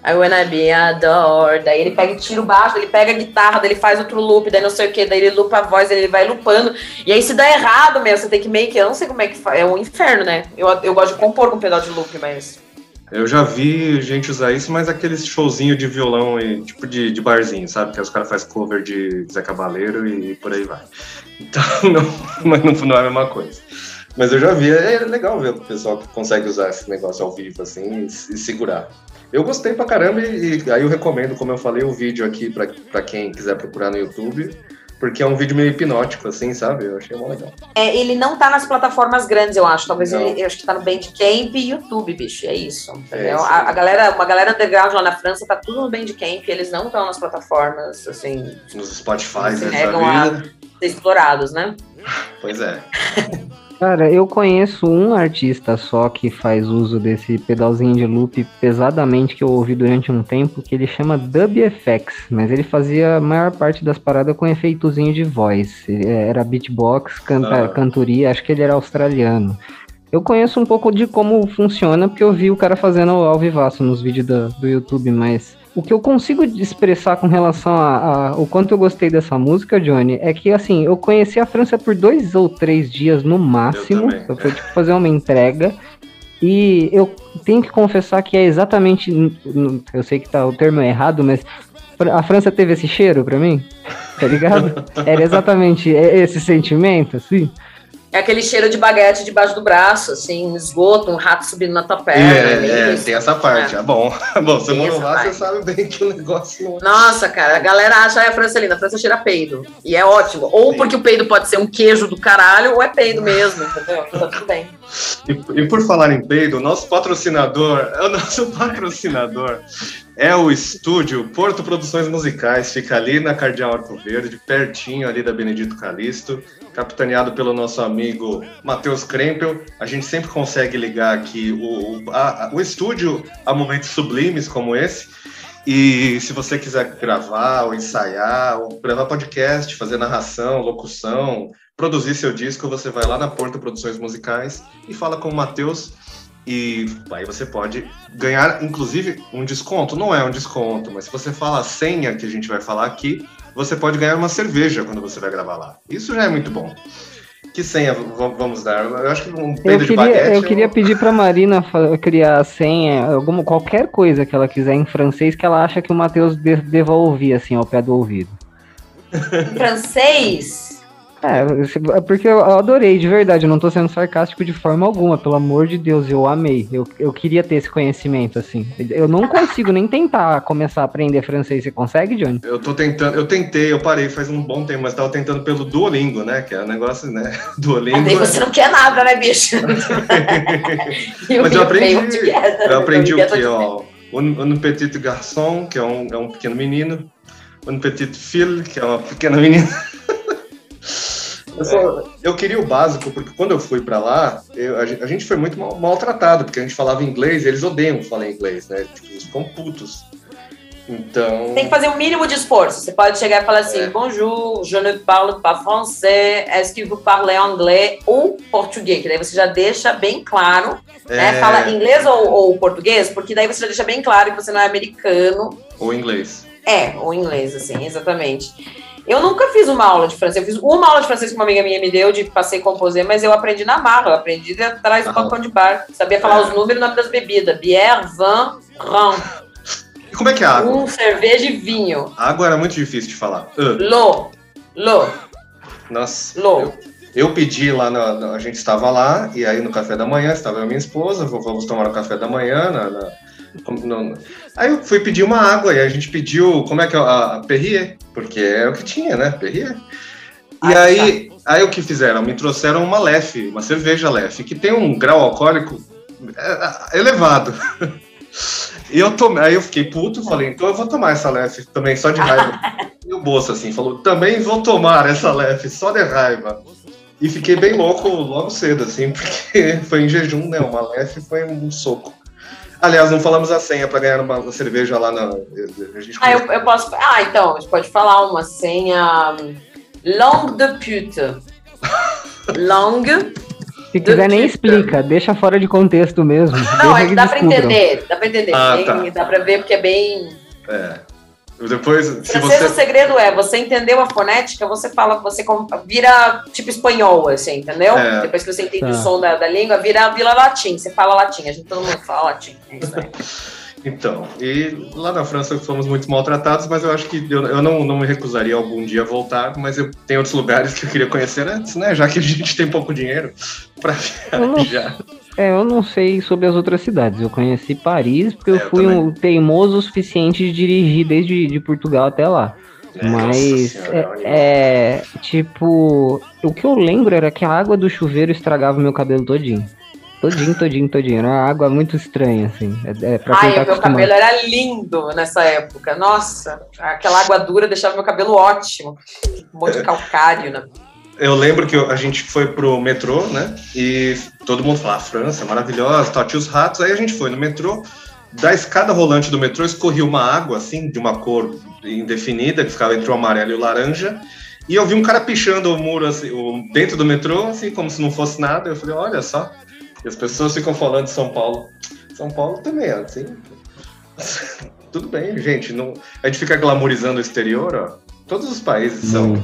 I wanna be adored. Daí ele pega e tira o baixo, ele pega a guitarra, daí ele faz outro loop, daí não sei o que, daí ele lupa a voz, ele vai lupando. E aí se dá errado mesmo, você tem que meio que. Eu não sei como é que faz. É um inferno, né? Eu, eu gosto de compor com pedal de loop, mas. Eu já vi gente usar isso, mas aqueles showzinho de violão e tipo de, de barzinho, sabe? Que os caras fazem cover de Zé Cabaleiro e por aí vai. Então, não, mas não, não é a mesma coisa. Mas eu já vi, é legal ver o pessoal que consegue usar esse negócio ao vivo assim e, e segurar. Eu gostei pra caramba e, e, aí eu recomendo, como eu falei, o vídeo aqui para quem quiser procurar no YouTube porque é um vídeo meio hipnótico, assim, sabe? Eu achei mó legal. É, ele não tá nas plataformas grandes, eu acho. Talvez ele, eu acho que tá no Bandcamp e YouTube, bicho. É isso. É isso a, a, galera, uma galera underground lá na França tá tudo no Bandcamp, eles não estão nas plataformas, assim. Nos Spotify, se negam a ser explorados, né? Pois é. Cara, eu conheço um artista só que faz uso desse pedalzinho de loop pesadamente que eu ouvi durante um tempo, que ele chama DubFX, mas ele fazia a maior parte das paradas com efeitozinho de voz. Era beatbox, canta, ah. cantoria, acho que ele era australiano. Eu conheço um pouco de como funciona, porque eu vi o cara fazendo ao vivaço nos vídeos do, do YouTube, mas o que eu consigo expressar com relação a, a, o quanto eu gostei dessa música, Johnny, é que assim, eu conheci a França por dois ou três dias no máximo. Eu, eu fui tipo, fazer uma entrega. E eu tenho que confessar que é exatamente. Eu sei que tá, o termo é errado, mas a França teve esse cheiro pra mim, tá ligado? Era exatamente esse sentimento, assim. É aquele cheiro de baguete debaixo do braço, assim, um esgoto, um rato subindo na tua perna. É, é tem essa parte. É. é bom, bom, você morou lá, você sabe bem que o negócio não é. Nossa, cara, a galera acha que a França linda, a França cheira peido. E é ótimo. Ou Sim. porque o peido pode ser um queijo do caralho, ou é peido mesmo, entendeu? Tá tudo bem. E, e por falar em peido, o nosso patrocinador, é o nosso patrocinador é o estúdio Porto Produções Musicais, fica ali na Cardeal Arco Verde, pertinho ali da Benedito Calixto, capitaneado pelo nosso amigo Matheus Krempel. A gente sempre consegue ligar aqui o, a, o estúdio a momentos sublimes como esse. E se você quiser gravar ou ensaiar, ou gravar podcast, fazer narração, locução, produzir seu disco, você vai lá na Porto Produções Musicais e fala com o Matheus e aí você pode ganhar, inclusive, um desconto. Não é um desconto, mas se você fala a senha que a gente vai falar aqui, você pode ganhar uma cerveja quando você vai gravar lá. Isso já é muito bom. Que senha vamos dar? Eu acho que um peido eu queria, de baguete... Eu queria pedir para Marina criar a senha, alguma, qualquer coisa que ela quiser em francês que ela acha que o Matheus deva ouvir, assim, ao pé do ouvido. francês? É, é, porque eu adorei, de verdade, eu não tô sendo sarcástico de forma alguma, pelo amor de Deus, eu amei. Eu, eu queria ter esse conhecimento, assim. Eu não consigo nem tentar começar a aprender francês. Você consegue, Johnny? Eu tô tentando, eu tentei, eu parei faz um bom tempo, mas tava tentando pelo Duolingo, né? Que é um negócio, né? Duolingo. Mas você não quer nada, né, bicho? mas eu aprendi. Eu aprendi o que, ó? Un, un petit garçon, que é um, é um pequeno menino. Un petit fille, que é uma pequena menina. Eu, só, eu, queria o básico, porque quando eu fui para lá, eu, a, gente foi muito mal, maltratado, porque a gente falava inglês e eles odeiam falar inglês, né? Tipo, eles ficam putos. Então. Tem que fazer o um mínimo de esforço. Você pode chegar e falar assim: é. Bonjour, je ne parle pas français, est-ce que vous parlez anglais ou português? Que daí você já deixa bem claro, né? é. né? Fala inglês ou, ou português, porque daí você já deixa bem claro que você não é americano. Ou inglês. É, ou inglês, assim, exatamente. Eu nunca fiz uma aula de francês. Eu fiz uma aula de francês que uma amiga minha me deu, de passei composé, mas eu aprendi na marra. Eu aprendi atrás do balcão de bar. Sabia falar os números e o nome das bebidas. Bière, vin, rum. E como é que é a água? Um, cerveja e vinho. A água era muito difícil de falar. Uh. Lô. Lô. Nossa. Lô. Eu, eu pedi lá, na, na, a gente estava lá, e aí no café da manhã, estava eu minha esposa, vamos tomar o café da manhã na, no, aí eu fui pedir uma água e a gente pediu, como é que é, a, a Perrier, porque é o que tinha, né? Perrier. E ah, aí, tá. aí o que fizeram? Me trouxeram uma Lef, uma cerveja Lef, que tem um grau alcoólico é, é, elevado. E eu tomei, aí eu fiquei puto, falei, então eu vou tomar essa Lef também, só de raiva. e o bolso assim, falou, também vou tomar essa Lef, só de raiva. E fiquei bem louco logo cedo, assim, porque foi em jejum, né? Uma Lef foi um soco. Aliás, não falamos a senha para ganhar uma cerveja lá na. ah, eu, eu, posso. Ah, então, a gente pode falar uma senha. Longue de pute. Longue. Se quiser, nem explica, deixa fora de contexto mesmo. Não, é que dá para entender, dá para entender. Ah, bem, tá. Dá para ver porque é bem. É. Depois, se você... o segredo é, você entendeu a fonética, você fala, você vira tipo espanhol, assim, entendeu? É. Depois que você entende tá. o som da, da língua, vira, vira latim, você fala latim, a gente todo mundo fala latim. É isso aí. Então, e lá na França fomos muito maltratados, mas eu acho que eu, eu não, não me recusaria algum dia a voltar, mas eu tenho outros lugares que eu queria conhecer antes, né? Já que a gente tem pouco dinheiro para viajar. É, eu não sei sobre as outras cidades. Eu conheci Paris porque eu, eu fui também. um teimoso o suficiente de dirigir desde de Portugal até lá. É, Mas senhora, é, é, tipo, o que eu lembro era que a água do chuveiro estragava o meu cabelo todinho. Todinho, todinho, todinho. Era uma água muito estranha, assim. É, é pra Ai, tá o meu cabelo era lindo nessa época. Nossa, aquela água dura deixava meu cabelo ótimo. Um monte de calcário, né? Eu lembro que a gente foi pro metrô, né? E todo mundo falava, ah, França maravilhosa, tal, tinha os ratos. Aí a gente foi no metrô, da escada rolante do metrô escorria uma água, assim, de uma cor indefinida, que ficava entre o amarelo e o laranja. E eu vi um cara pichando o muro, assim, dentro do metrô, assim, como se não fosse nada. Eu falei, olha só. E as pessoas ficam falando de São Paulo. São Paulo também é assim. Tudo bem, gente. Não, a gente fica glamorizando o exterior, ó. Todos os países são.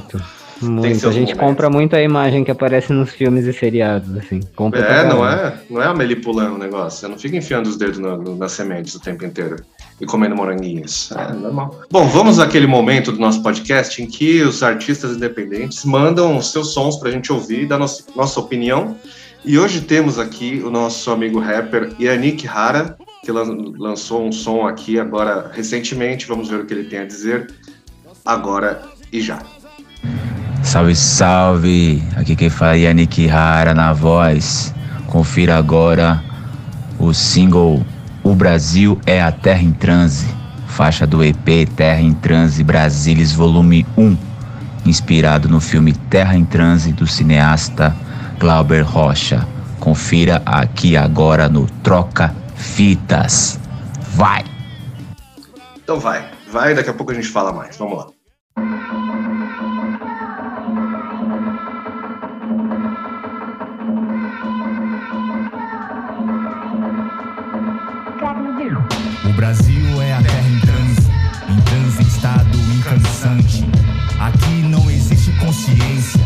A gente momentos. compra muito a imagem que aparece nos filmes e seriados, assim. Compra é, não é, não é a melipulando o negócio. Você não fica enfiando os dedos no, no, nas sementes o tempo inteiro e comendo moranguinhos. É normal. Bom, vamos àquele momento do nosso podcast em que os artistas independentes mandam seus sons pra gente ouvir, dar nossa, nossa opinião. E hoje temos aqui o nosso amigo rapper Yannick Hara, que lançou um som aqui agora recentemente. Vamos ver o que ele tem a dizer agora e já. Salve, salve! Aqui quem fala é Yannick Rara na voz. Confira agora o single O Brasil é a Terra em Transe, faixa do EP Terra em Transe Brasilis Volume 1, inspirado no filme Terra em Transe do cineasta Glauber Rocha. Confira aqui agora no Troca Fitas. Vai! Então vai, vai, daqui a pouco a gente fala mais. Vamos lá. O Brasil é a terra em transe, em transe estado incansante. Aqui não existe consciência.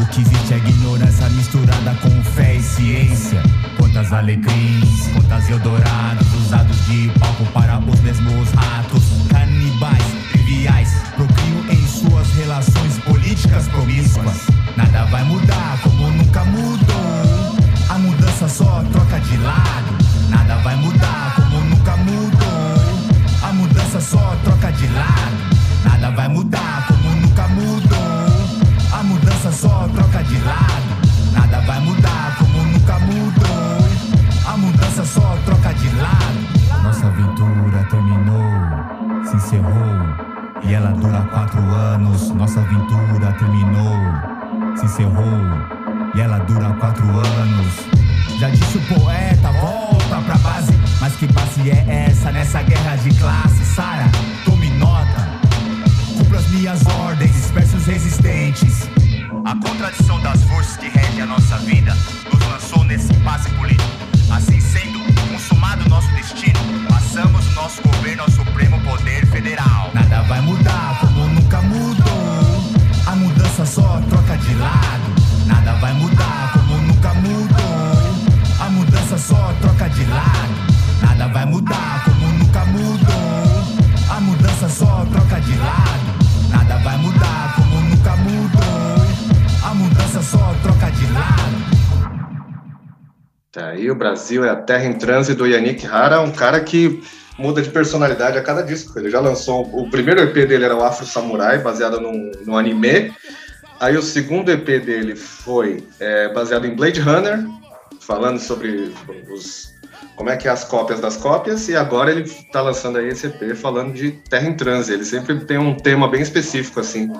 O que existe é ignorância misturada com fé e ciência. Quantas alegrins, quantas Eldorados usados de palco para os mesmos atos. Canibais, triviais, procriam em suas relações políticas promíscuas. Nada vai mudar como nunca mudou. A mudança só troca de lado. Nada vai mudar como nunca mudou. A mudança só troca de lado. Nada vai mudar como nunca mudou. A mudança só troca de lado. Nada vai mudar como nunca mudou. A mudança só troca de lado. Nossa aventura terminou, se encerrou. E ela dura quatro anos. Nossa aventura terminou, se encerrou. E ela dura quatro anos. Já disse o poeta, volta pra base. Mas que base é essa nessa guerra de classe? Sara, tome nota. Cumpra as minhas ordens, disperse os resistentes. A contradição das forças que regem a nossa vida nos lançou nesse impasse político. Assim sendo, consumado nosso destino, passamos o nosso governo ao Supremo Poder Federal. Nada vai mudar como nunca mudou. só troca de lado. Brasil é a terra em trânsito do Yannick Hara, um cara que muda de personalidade a cada disco. Ele já lançou. O primeiro EP dele era o Afro Samurai, baseado num, num anime. Aí o segundo EP dele foi é, baseado em Blade Runner, falando sobre os, como é que é as cópias das cópias, e agora ele está lançando aí esse EP falando de Terra em Transe. Ele sempre tem um tema bem específico, assim,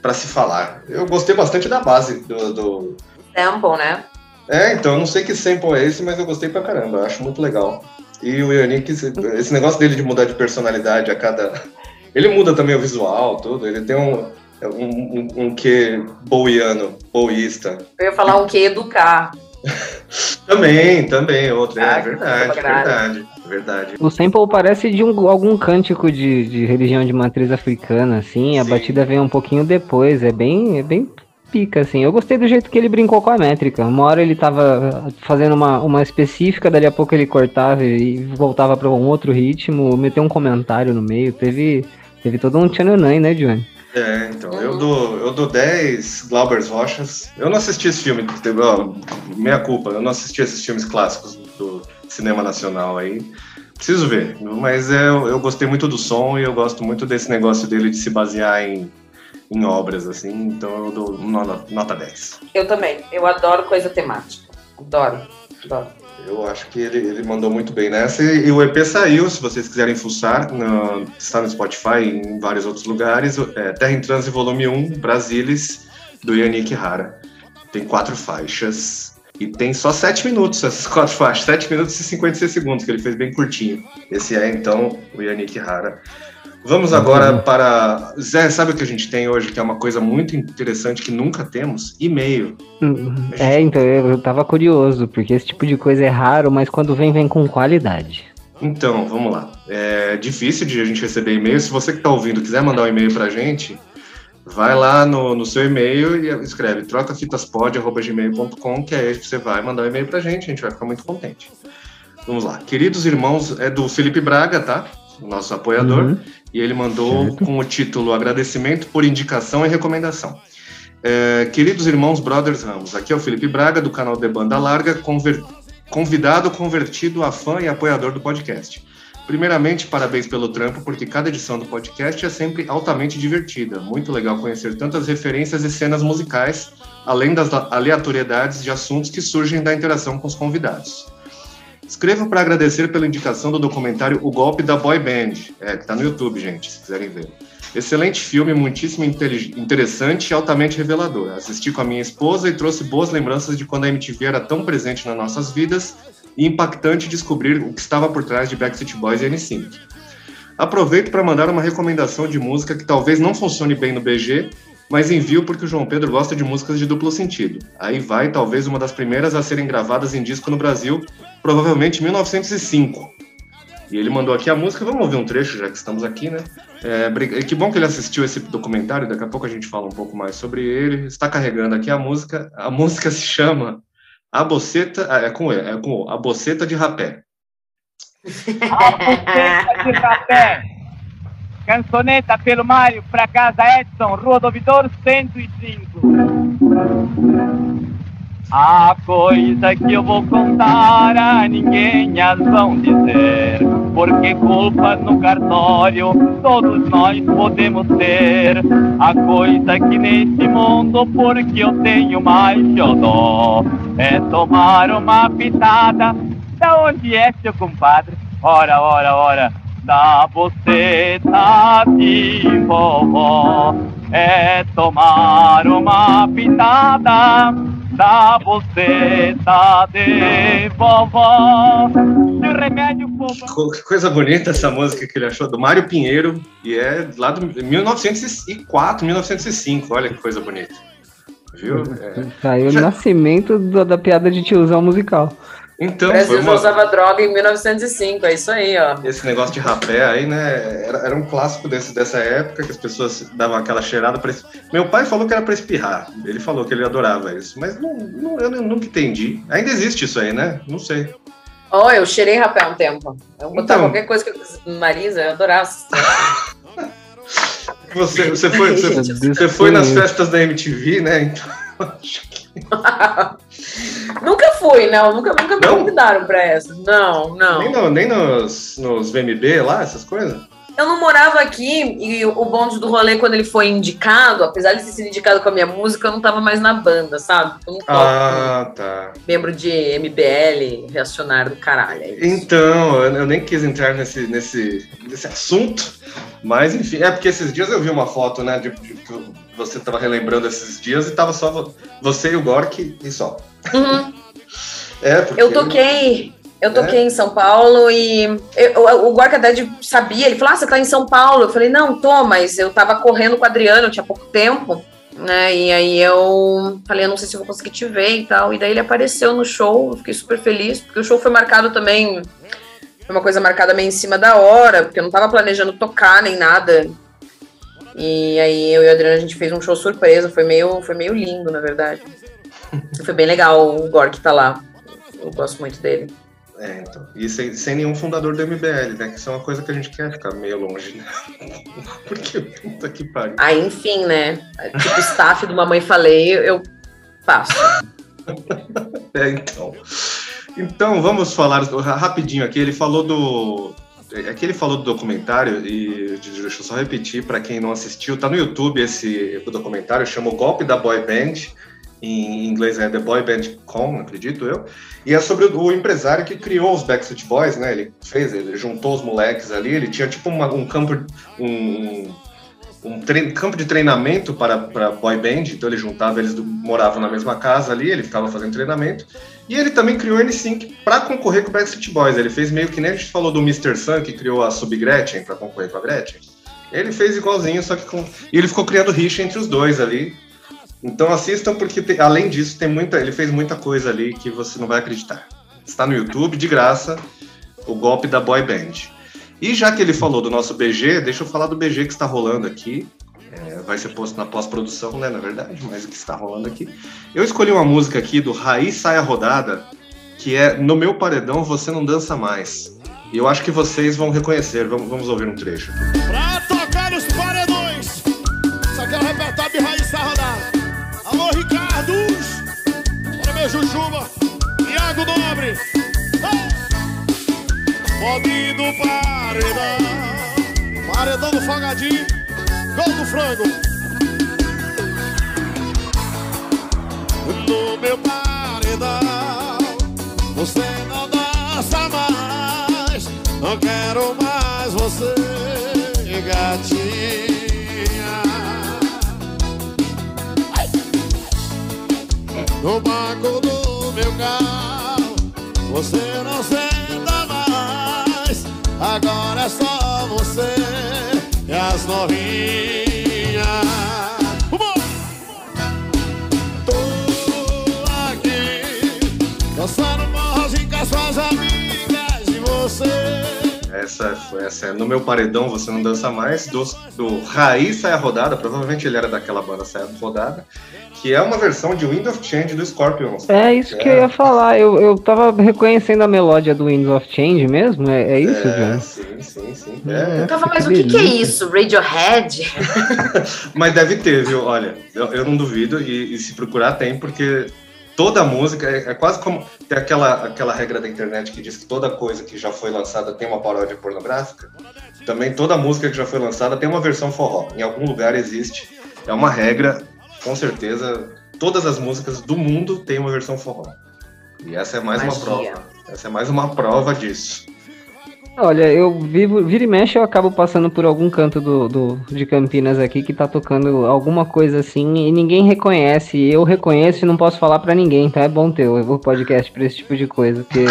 para se falar. Eu gostei bastante da base do, do... Sample, né? É, então, eu não sei que sample é esse, mas eu gostei pra caramba, eu acho muito legal. E o Yannick, esse negócio dele de mudar de personalidade a cada. Ele muda também o visual, tudo. Ele tem um, um, um, um quê boiano, boísta. Eu ia falar um quê educar. também, também, outro. Ah, é verdade, verdade, verdade. O sample parece de um, algum cântico de, de religião de matriz africana, assim. A Sim. batida vem um pouquinho depois. É bem, é bem pica, assim. Eu gostei do jeito que ele brincou com a métrica. Uma hora ele tava fazendo uma, uma específica, dali a pouco ele cortava e voltava para um outro ritmo, meteu um comentário no meio. Teve, teve todo um tchananã, né, Johnny? É, então, eu dou, eu dou 10 Glaubers Rochas. Eu não assisti esse filme, ó, meia culpa, eu não assisti esses filmes clássicos do cinema nacional aí. Preciso ver, mas eu, eu gostei muito do som e eu gosto muito desse negócio dele de se basear em, em obras, assim, então eu dou nota, nota 10. Eu também. Eu adoro coisa temática. Adoro. Adoro. Eu acho que ele, ele mandou muito bem nessa. E, e o EP saiu, se vocês quiserem fuçar, no- está no Spotify e em vários outros lugares. É, Terra em Transe Volume 1, Brasilis, do Yannick Hara. Tem quatro faixas. E tem só sete minutos essas quatro faixas. Sete minutos e 56 segundos, que ele fez bem curtinho. Esse é, então, o Yannick Hara. Vamos agora para. Zé, sabe o que a gente tem hoje, que é uma coisa muito interessante que nunca temos? E-mail. É, então eu tava curioso, porque esse tipo de coisa é raro, mas quando vem, vem com qualidade. Então, vamos lá. É difícil de a gente receber e-mail. Se você que está ouvindo quiser mandar um e-mail para a gente, vai lá no, no seu e-mail e escreve trocafitaspod.gmail.com, que aí você vai mandar um e-mail para a gente, a gente vai ficar muito contente. Vamos lá. Queridos irmãos, é do Felipe Braga, tá? Nosso apoiador. Uhum. E ele mandou Certo. com o título Agradecimento por indicação e recomendação. É, queridos irmãos Brothers Ramos, aqui é o Felipe Braga, do canal De Banda Larga, conver- convidado, convertido a fã e apoiador do podcast. Primeiramente, parabéns pelo trampo, porque cada edição do podcast é sempre altamente divertida. Muito legal conhecer tantas referências e cenas musicais, além das aleatoriedades de assuntos que surgem da interação com os convidados. Escrevo para agradecer pela indicação do documentário O Golpe da Boy Band, é, que está no YouTube, gente, se quiserem ver. Excelente filme, muitíssimo interessante e altamente revelador. Assisti com a minha esposa e trouxe boas lembranças de quando a MTV era tão presente nas nossas vidas e impactante descobrir o que estava por trás de Backstreet Boys e NSYNC. Aproveito para mandar uma recomendação de música que talvez não funcione bem no BG, mas envio porque o João Pedro gosta de músicas de duplo sentido. Aí vai talvez uma das primeiras a serem gravadas em disco no Brasil, provavelmente em 1905. E ele mandou aqui a música, vamos ouvir um trecho já que estamos aqui, né? É, que bom que ele assistiu esse documentário, daqui a pouco a gente fala um pouco mais sobre ele. Está carregando aqui a música, a música se chama A Boceta, ah, é com é com A Boceta de Rapé. A Buceta de Rapé. Canzoneta pelo Mário pra casa Edson, Rua do Ouvidor 105. A coisa que eu vou contar a ninguém as vão dizer. Porque culpa no cartório todos nós podemos ter. A coisa que nesse mundo, porque eu tenho mais xodó, é tomar uma pitada. Da onde é, seu compadre? Ora, ora, ora, da boceta de vovó. É tomar uma pitada da boceta de vovó. De remédio. Co- Que coisa bonita essa música que ele achou, do Mário Pinheiro, e é lá do 1904, 1905, olha que coisa bonita. Viu? É, Tá aí o nascimento da, da piada de tiozão musical. Então, o Brasil uma... usava droga em 1905, é isso aí, ó. Esse negócio de rapé aí, né? Era, era um clássico desse, dessa época que as pessoas davam aquela cheirada pra... es- Meu pai falou que era pra espirrar. Ele falou que ele adorava isso. Mas não, não- eu nunca entendi. Ainda existe isso aí, né? Não sei. Ó, eu cheirei rapé há um tempo. Eu botava Então. qualquer coisa que eu Marisa, eu adorava. Você, você, foi, você, você foi nas festas da MTV, né? Então, nunca fui, não. Nunca, nunca me Não? convidaram pra essa. Não, não. nem, no- nem nos, nos VMB lá, essas coisas? Eu não morava aqui e o bonde do rolê, quando ele foi indicado, apesar de ter sido indicado com a minha música, eu não tava mais na banda, sabe? Eu não toco Ah, tá. membro de MBL, reacionário do caralho. é. Então, eu nem quis entrar nesse, nesse, nesse assunto, mas enfim, é porque esses dias eu vi uma foto, né, de, de que você tava relembrando esses dias e tava só vo- você e o Gork e só. Uhum. É, porque... Eu toquei. Eu toquei em São Paulo e eu- o Gorka até de- sabia, ele falou: Ah, você tá em São Paulo? Eu falei, não, tô, mas eu tava correndo com o Adriano, tinha pouco tempo, né? E aí eu falei, eu não sei se eu vou conseguir te ver e tal. E daí ele apareceu no show, eu fiquei super feliz, porque o show foi marcado também. Foi uma coisa marcada meio em cima da hora, porque eu não tava planejando tocar nem nada. E aí eu e o Adriano a gente fez um show surpresa, foi meio, foi meio lindo, na verdade. Foi bem legal o Gork tá lá. Eu gosto muito dele. É, então. E sem, sem nenhum fundador do MBL, né, que isso é uma coisa que a gente quer ficar meio longe, né? Porque, puta que pariu. Aí, enfim, né? Tipo, staff do Mamãe Falei, eu passo. É, então. Então, vamos falar rapidinho aqui. Ele falou do. Aqui ele falou do documentário, e deixa eu só repetir para quem não assistiu. Tá no YouTube esse documentário, chama O Golpe da Boy Band. Em inglês é The Boy Band Com, acredito eu. E é sobre o, o empresário que criou os Backstreet Boys, né? Ele fez, ele juntou os moleques ali. Ele tinha tipo uma- um campo. Um, um trein- campo de treinamento para, para boy band, então ele juntava, eles moravam na mesma casa ali, ele ficava fazendo treinamento, e ele também criou o N5 para concorrer com o Backstreet Boys, ele fez meio que nem a gente falou do Mr. Sun, que criou a Sub Gretchen para concorrer com a Gretchen, ele fez igualzinho, só que com... E ele ficou criando rixa entre os dois ali, então assistam porque tem- além disso tem muita, ele fez muita coisa ali que você não vai acreditar. Está no YouTube, de graça, o golpe da boy band. E já que ele falou do nosso BG, deixa eu falar do BG que está rolando aqui. É, vai ser posto na pós-produção, né, na verdade, mas o que está rolando aqui. Eu escolhi uma música aqui do Raiz Saia Rodada, que é No Meu Paredão Você Não Dança Mais. E eu acho que vocês vão reconhecer. Vamos, vamos ouvir um trecho. Pra tocar os paredões. Isso aqui é o repertório de raiz da rodada. Alô, Ricardos. Bora ver, Jujuba. Iago Nobre. Ei! Bob do paredão. Paredão do Fogadinho. Gol do frango. No meu paredão. Você não dança mais. Não quero mais você, gatinha. No banco do meu carro, você não senta mais. Agora é só você as novinhas. Tô aqui, dançando Essa, foi- essa é No Meu Paredão Você Não Dança Mais, do, do Raiz Saia Rodada. Provavelmente ele era daquela banda Saia Rodada, que é uma versão de Wind of Change do Scorpions. É isso que eu ia falar. Eu, eu tava reconhecendo a melódia do Winds of Change mesmo. É, é isso, É, sim, sim, sim. Hum. É, Eu tava, mas o que, que é isso? Radiohead? Mas deve ter, viu? Olha, eu, eu não duvido, e, e se procurar tem, porque toda música é, é quase como. Tem aquela, aquela regra da internet que diz que toda coisa que já foi lançada tem uma paródia pornográfica. Também toda música que já foi lançada tem uma versão forró. Em algum lugar existe. É uma regra, com certeza. Todas as músicas do mundo têm uma versão forró. E essa é mais Magia. uma prova. Essa é mais uma prova disso. Olha, eu vivo, vira e mexe, eu acabo passando por algum canto do, do, de Campinas aqui que tá tocando alguma coisa assim e ninguém reconhece. Eu reconheço e não posso falar para ninguém, então é bom ter o podcast pra esse tipo de coisa, porque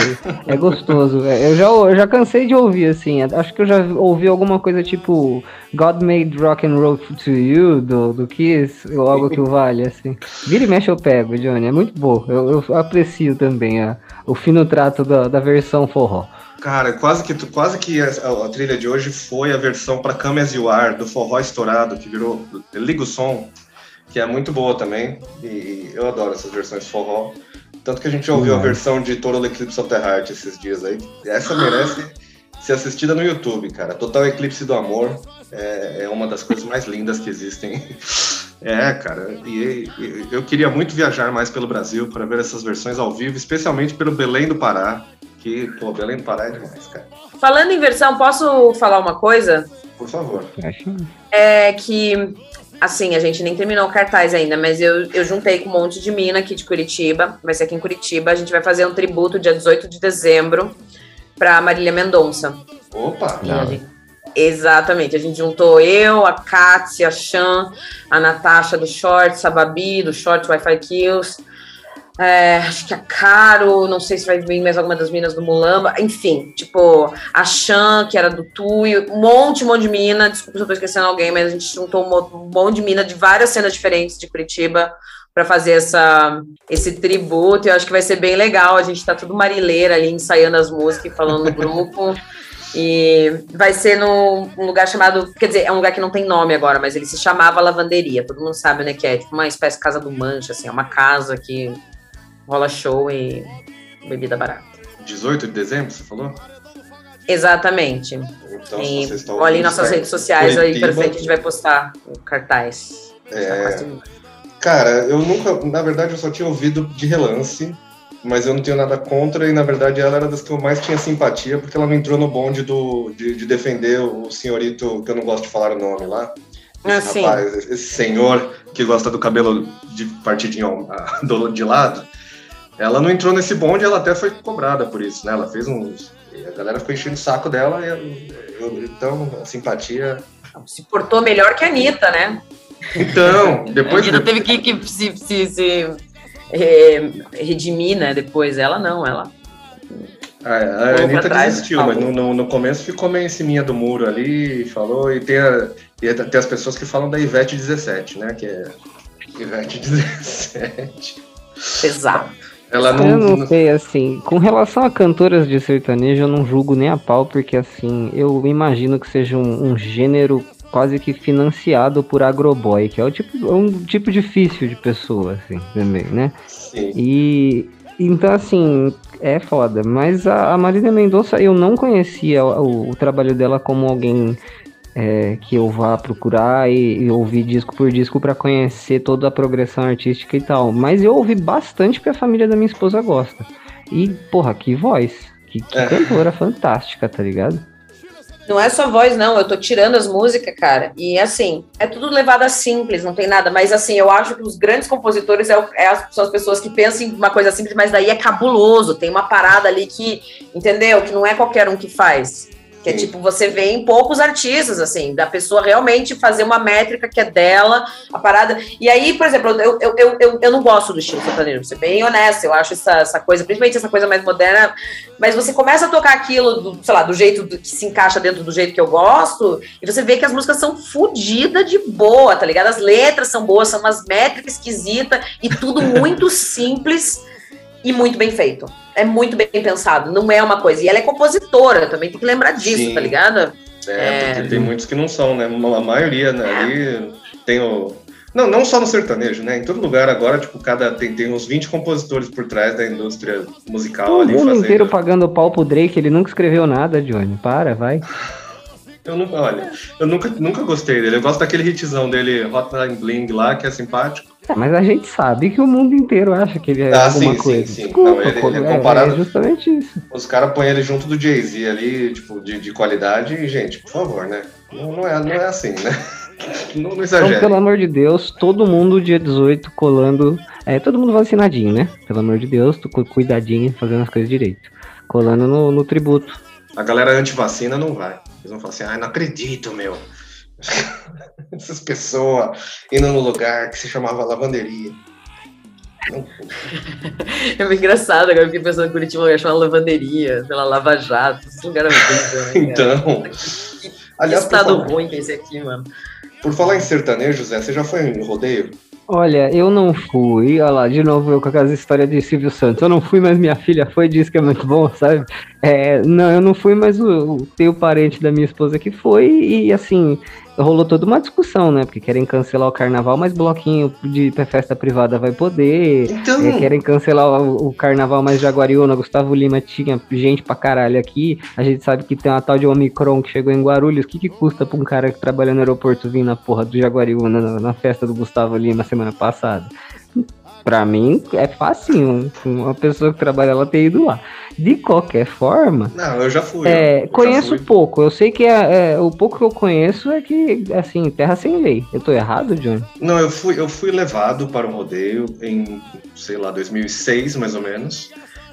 é gostoso. Eu já, eu já cansei de ouvir, assim, acho que eu já ouvi alguma coisa tipo God Made Rock and Roll to You, do, do Kiss, ou algo que o vale, assim. Vira e mexe eu pego, Johnny, é muito bom. Eu, eu aprecio também a, o fino trato da, da versão forró. Cara, quase que, quase que a, a trilha de hoje foi a versão para Come As You Are, do Forró Estourado, que virou Liga o Som, que é muito boa também. E eu adoro essas versões forró. Tanto que a gente ouviu uhum. a versão de Total Eclipse of the Heart esses dias aí. Essa merece ser assistida no YouTube, cara. Total Eclipse do Amor é, é uma das coisas mais lindas que existem. É, cara, e, e, eu queria muito viajar mais pelo Brasil para ver essas versões ao vivo, especialmente pelo Belém do Pará, que, pô, Belém do Pará é demais, cara. Falando em versão, posso falar uma coisa? Por favor. É que, assim, a gente nem terminou o cartaz ainda, mas eu, eu juntei com um monte de mina aqui de Curitiba, vai ser aqui em Curitiba, a gente vai fazer um tributo dia 18 de dezembro para Marília Mendonça. Opa! Gente, exatamente, a gente juntou eu, a Kátia, a Chan, a Natasha do Shorts, a Babi do Shorts Wi-Fi Kills, é, acho que a Caro, não sei se vai vir mais alguma das meninas do Mulamba, enfim, tipo, a Chan, que era do Tui, um monte, um monte de mina, desculpa se eu tô esquecendo alguém, mas a gente juntou um monte de mina de várias cenas diferentes de Curitiba para fazer essa, esse tributo, eu acho que vai ser bem legal, a gente tá tudo marileira ali, ensaiando as músicas e falando no grupo, e vai ser num lugar chamado, quer dizer, é um lugar que não tem nome agora, mas ele se chamava Lavanderia, todo mundo sabe, né, que é tipo uma espécie de casa do Mancha, assim, é uma casa que rola show e bebida barata. 18 de dezembro, você falou? Exatamente. Então, e, se vocês estão olhem nossas redes sociais Curitiba, aí pra frente, a gente vai postar o cartaz. É... Tá Cara, eu nunca, na verdade, eu só tinha ouvido de relance, mas eu não tenho nada contra, e na verdade ela era das que eu mais tinha simpatia, porque ela não entrou no bonde do, de, de defender o senhorito, que eu não gosto de falar o nome lá. Esse ah, rapaz, esse senhor que gosta do cabelo de partidinho de lado. Ela não entrou nesse bonde, ela até foi cobrada por isso, né? Ela fez uns. A galera ficou enchendo o saco dela, e eu, então, a simpatia. Se portou melhor que a Anitta, né? Então, depois. a Anitta teve que, que se, se, se é, redimir, né? Depois, ela não, ela. A, a Anitta desistiu, mas no, no, no, começo ficou meio em cima do muro ali, falou, e tem, a, e tem as pessoas que falam da Ivete 17, né? Que é Ivete 17. Exato. Ela não, eu não sei, assim, com relação a cantoras de sertanejo, eu não julgo nem a pau, porque assim, eu imagino que seja um, um gênero quase que financiado por agroboy, que é, o tipo, é um tipo difícil de pessoa, assim, também, né? Sim. E então, assim, é foda. Mas a, a Marília Mendonça, eu não conhecia o, o, trabalho dela como alguém é, que eu vá procurar e, e, ouvir disco por disco para conhecer toda a progressão artística e tal. Mas eu ouvi bastante porque a família da minha esposa gosta. E, porra, que voz. Que, que é. cantora fantástica, tá ligado? Não é só voz, não. Eu tô tirando as músicas, cara. E assim, é tudo levado a simples, não tem nada. Mas assim, eu acho que os grandes compositores é, é, são as pessoas que pensam em uma coisa simples, mas daí é cabuloso. Tem uma parada ali que, entendeu? Que não é qualquer um que faz. Que é tipo, você vê em poucos artistas, assim, da pessoa realmente fazer uma métrica que é dela, a parada. E aí, por exemplo, eu, eu, eu, eu, não gosto do estilo sertanejo, vou ser bem honesta, eu acho essa, essa coisa, principalmente essa coisa mais moderna, mas você começa a tocar aquilo, do, sei lá, do jeito que se encaixa dentro do jeito que eu gosto, e você vê que as músicas são fodidas de boa, tá ligado? As letras são boas, são umas métricas esquisitas e tudo muito simples e muito bem feito. É muito bem pensado, não é uma coisa. E ela é compositora, também tem que lembrar disso, Sim. tá ligado? É, é, porque tem muitos que não são, né? A maioria, né? Ali tem o. Não, não só no sertanejo, né? Em todo lugar agora, tipo, cada tem, tem uns 20 compositores por trás da indústria musical o ali. O mundo fazendo... inteiro pagando pau pro Drake, ele nunca escreveu nada, Johnny. Para, vai. Eu nunca, olha, eu nunca, nunca gostei dele. Eu gosto daquele hitzão dele, Hotline Bling lá, que é simpático. É, mas a gente sabe que o mundo inteiro acha que ele é ah, alguma sim, coisa. Sim, sim. Desculpa, não, ele, ele é, é comparado. É justamente isso. Os caras põem ele junto do Jay-Z ali, tipo, de, de qualidade, e, gente, por favor, né? Não, não, é, não é assim, né? Não, não exagere. Então, pelo amor de Deus, todo mundo dia 18 colando. É, todo mundo vacinadinho, né? Pelo amor de Deus, cuidadinho, fazendo as coisas direito. Colando no, no tributo A galera anti-vacina não vai. Eles vão falar assim, ah, não acredito, meu. Essas pessoas indo no lugar que se chamava lavanderia. É muito engraçado, agora eu fiquei pensando que Curitiba vai chamar lavanderia, pela Lava Jato, esse lugar é horrível, né, cara? Então, Que, que aliás, estado falar, ruim que é esse aqui, mano. por falar em sertanejo, Zé, você já foi em rodeio? Olha, eu não fui. Olha lá, de novo eu com aquelas histórias de Silvio Santos. Eu não fui, mas minha filha foi e disse que é muito bom, sabe? É, não, eu não fui, mas o, o- tem o parente da minha esposa que foi e assim. Rolou toda uma discussão, né? Porque querem cancelar o carnaval, mas bloquinho de festa privada vai poder. Então, É, querem cancelar o, o carnaval, mas Jaguariúna, Gustavo Lima tinha gente pra caralho aqui. A gente sabe que tem uma tal de Omicron que chegou em Guarulhos. O que, que custa pra um cara que trabalha no aeroporto vir na porra do Jaguariúna na, na festa do Gustavo Lima semana passada? Pra mim é facinho. Uma pessoa que trabalha lá ter ido lá. De qualquer forma. não, eu já fui. É, eu já conheço fui. pouco. Eu sei que é, é, o pouco que eu conheço é que, assim, terra sem lei. Eu tô errado, Johnny? Não, eu fui, eu fui levado para um rodeio em, sei lá, 2006, mais ou menos.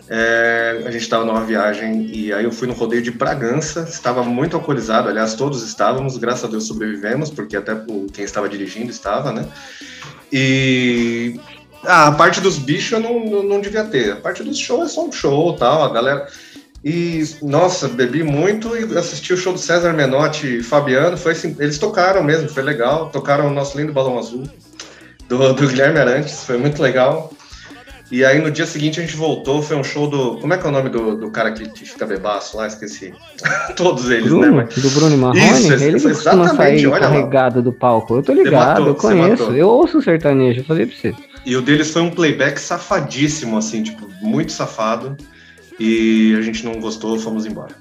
É, a gente estava numa viagem e aí eu fui no rodeio de Bragança, estava muito alcoolizado, aliás, todos estávamos, graças a Deus sobrevivemos, porque até o- quem estava dirigindo estava, né? E ah, a parte dos bichos eu não, não, não devia ter, a parte dos shows é só um show tal, a galera. E, nossa, bebi muito e assisti o show do César Menotti e Fabiano. Foi assim, eles tocaram mesmo, foi legal. Tocaram o nosso lindo balão azul do, do Guilherme Arantes, foi muito legal. E aí no dia seguinte a gente voltou, foi um show do. Como é que é o nome do, do cara que, que fica bebaço lá? Esqueci. Todos eles, né? Bruno, mas- do Bruno Marrone, Isso, ele isso, costuma sair olha lá. carregado do palco. Eu tô ligado, matou, eu conheço. Eu ouço o sertanejo, eu falei pra você. E o deles foi um playback safadíssimo, assim, tipo, muito safado. E a gente não gostou, fomos embora.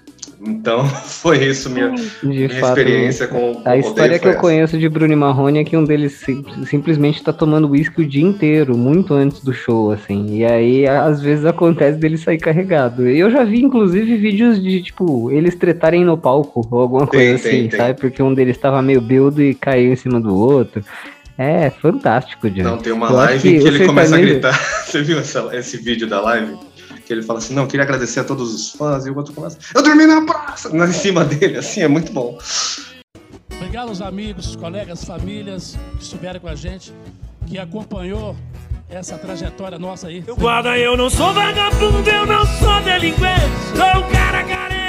Então, foi isso minha, minha fato, experiência com, com A história que eu foi conheço de Bruno Marrone é que um deles sim- simplesmente tá tomando uísque o dia inteiro, muito antes do show, assim. E aí, às vezes, acontece dele sair carregado. Eu já vi, inclusive, vídeos de, tipo, eles tretarem no palco, ou alguma Tem, coisa tem, assim, tem. sabe? Porque um deles tava meio bêbado e caiu em cima do outro. É, fantástico, Johnny. Não, tem uma Eu live que que, o ele começa a gritar. Você viu essa- esse vídeo da live? Que ele fala assim: Não, queria agradecer a todos os fãs. E o outro começa: Eu dormi na praça! Não, em cima dele, assim, é muito bom. Obrigado aos amigos, colegas, famílias que estiveram com a gente, que acompanhou essa trajetória nossa aí. Guarda, eu não sou vagabundo, eu não sou delinquente. Sou um cara carente,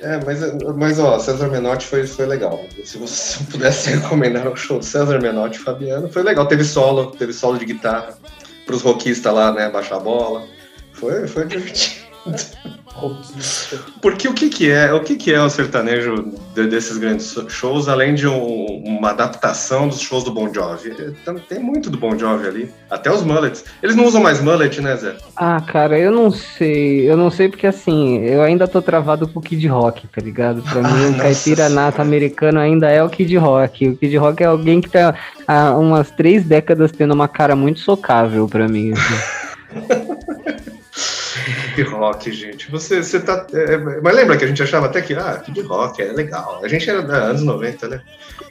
É, mas, mas ó, César Menotti foi, foi legal. Se você pudesse recomendar o show César Menotti Fabiano, foi legal. Teve solo, teve solo de guitarra pros rockistas lá, né, baixar a bola. Foi, foi divertido. Porque o que que é, o que que é o sertanejo de- desses grandes shows, além de um- uma adaptação dos shows do Bon Jovi? É, Tem, muito do Bon Jovi ali, até os mullets. Eles não usam mais mullet, né, Zé? Ah, cara, eu não sei. Eu não sei porque assim, eu ainda tô travado com o Kid Rock, tá ligado? Pra mim, o nossa caipira nato americano ainda é o Kid Rock. O Kid Rock é alguém que tá há umas três décadas tendo uma cara muito socável pra mim. assim. Que rock, gente. Você, você tá. é, mas lembra que a gente achava até que, ah, que de rock, é legal. A gente era da anos 90, né?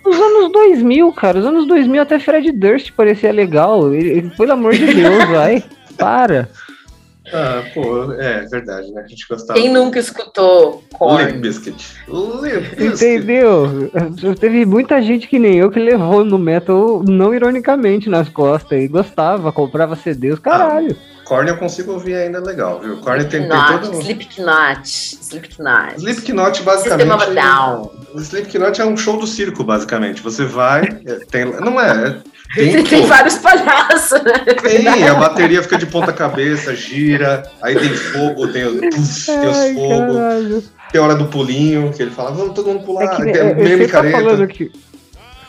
Os anos 2000, cara, os anos 2000 até Fred Durst parecia legal. Ele, ele- pelo amor de Deus, vai. Para. Ah, pô, é verdade, né? A gente gostava. Quem nunca escutou Limp Korn? Limp Bizkit. Entendeu? Teve muita gente que nem eu que levou no metal, não ironicamente, nas costas e gostava, comprava CDs, caralho. Korn eu consigo ouvir ainda legal, viu? Korn tem, tem todo. um- Slipknot, Slipknot. Slipknot, basicamente. Down. O Slipknot é um show do circo, basicamente. Você vai, é, tem, não é. Tem, Tem, pô, vários palhaços, né? tem, a bateria fica de ponta cabeça, gira, aí tem fogo, tem, o- puf, tem os fogos, caralho. tem a hora do pulinho, que ele fala, vamos todo mundo pular, É que, é, tem é, você tá falando que.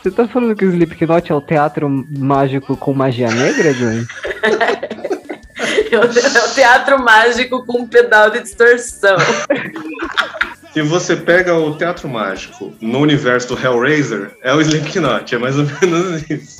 Você tá falando que o Slipknot é o teatro mágico com magia negra, Johnny? É o teatro mágico com um pedal de distorção. Se você pega o teatro mágico no universo do Hellraiser, é o Slipknot, é mais ou menos isso.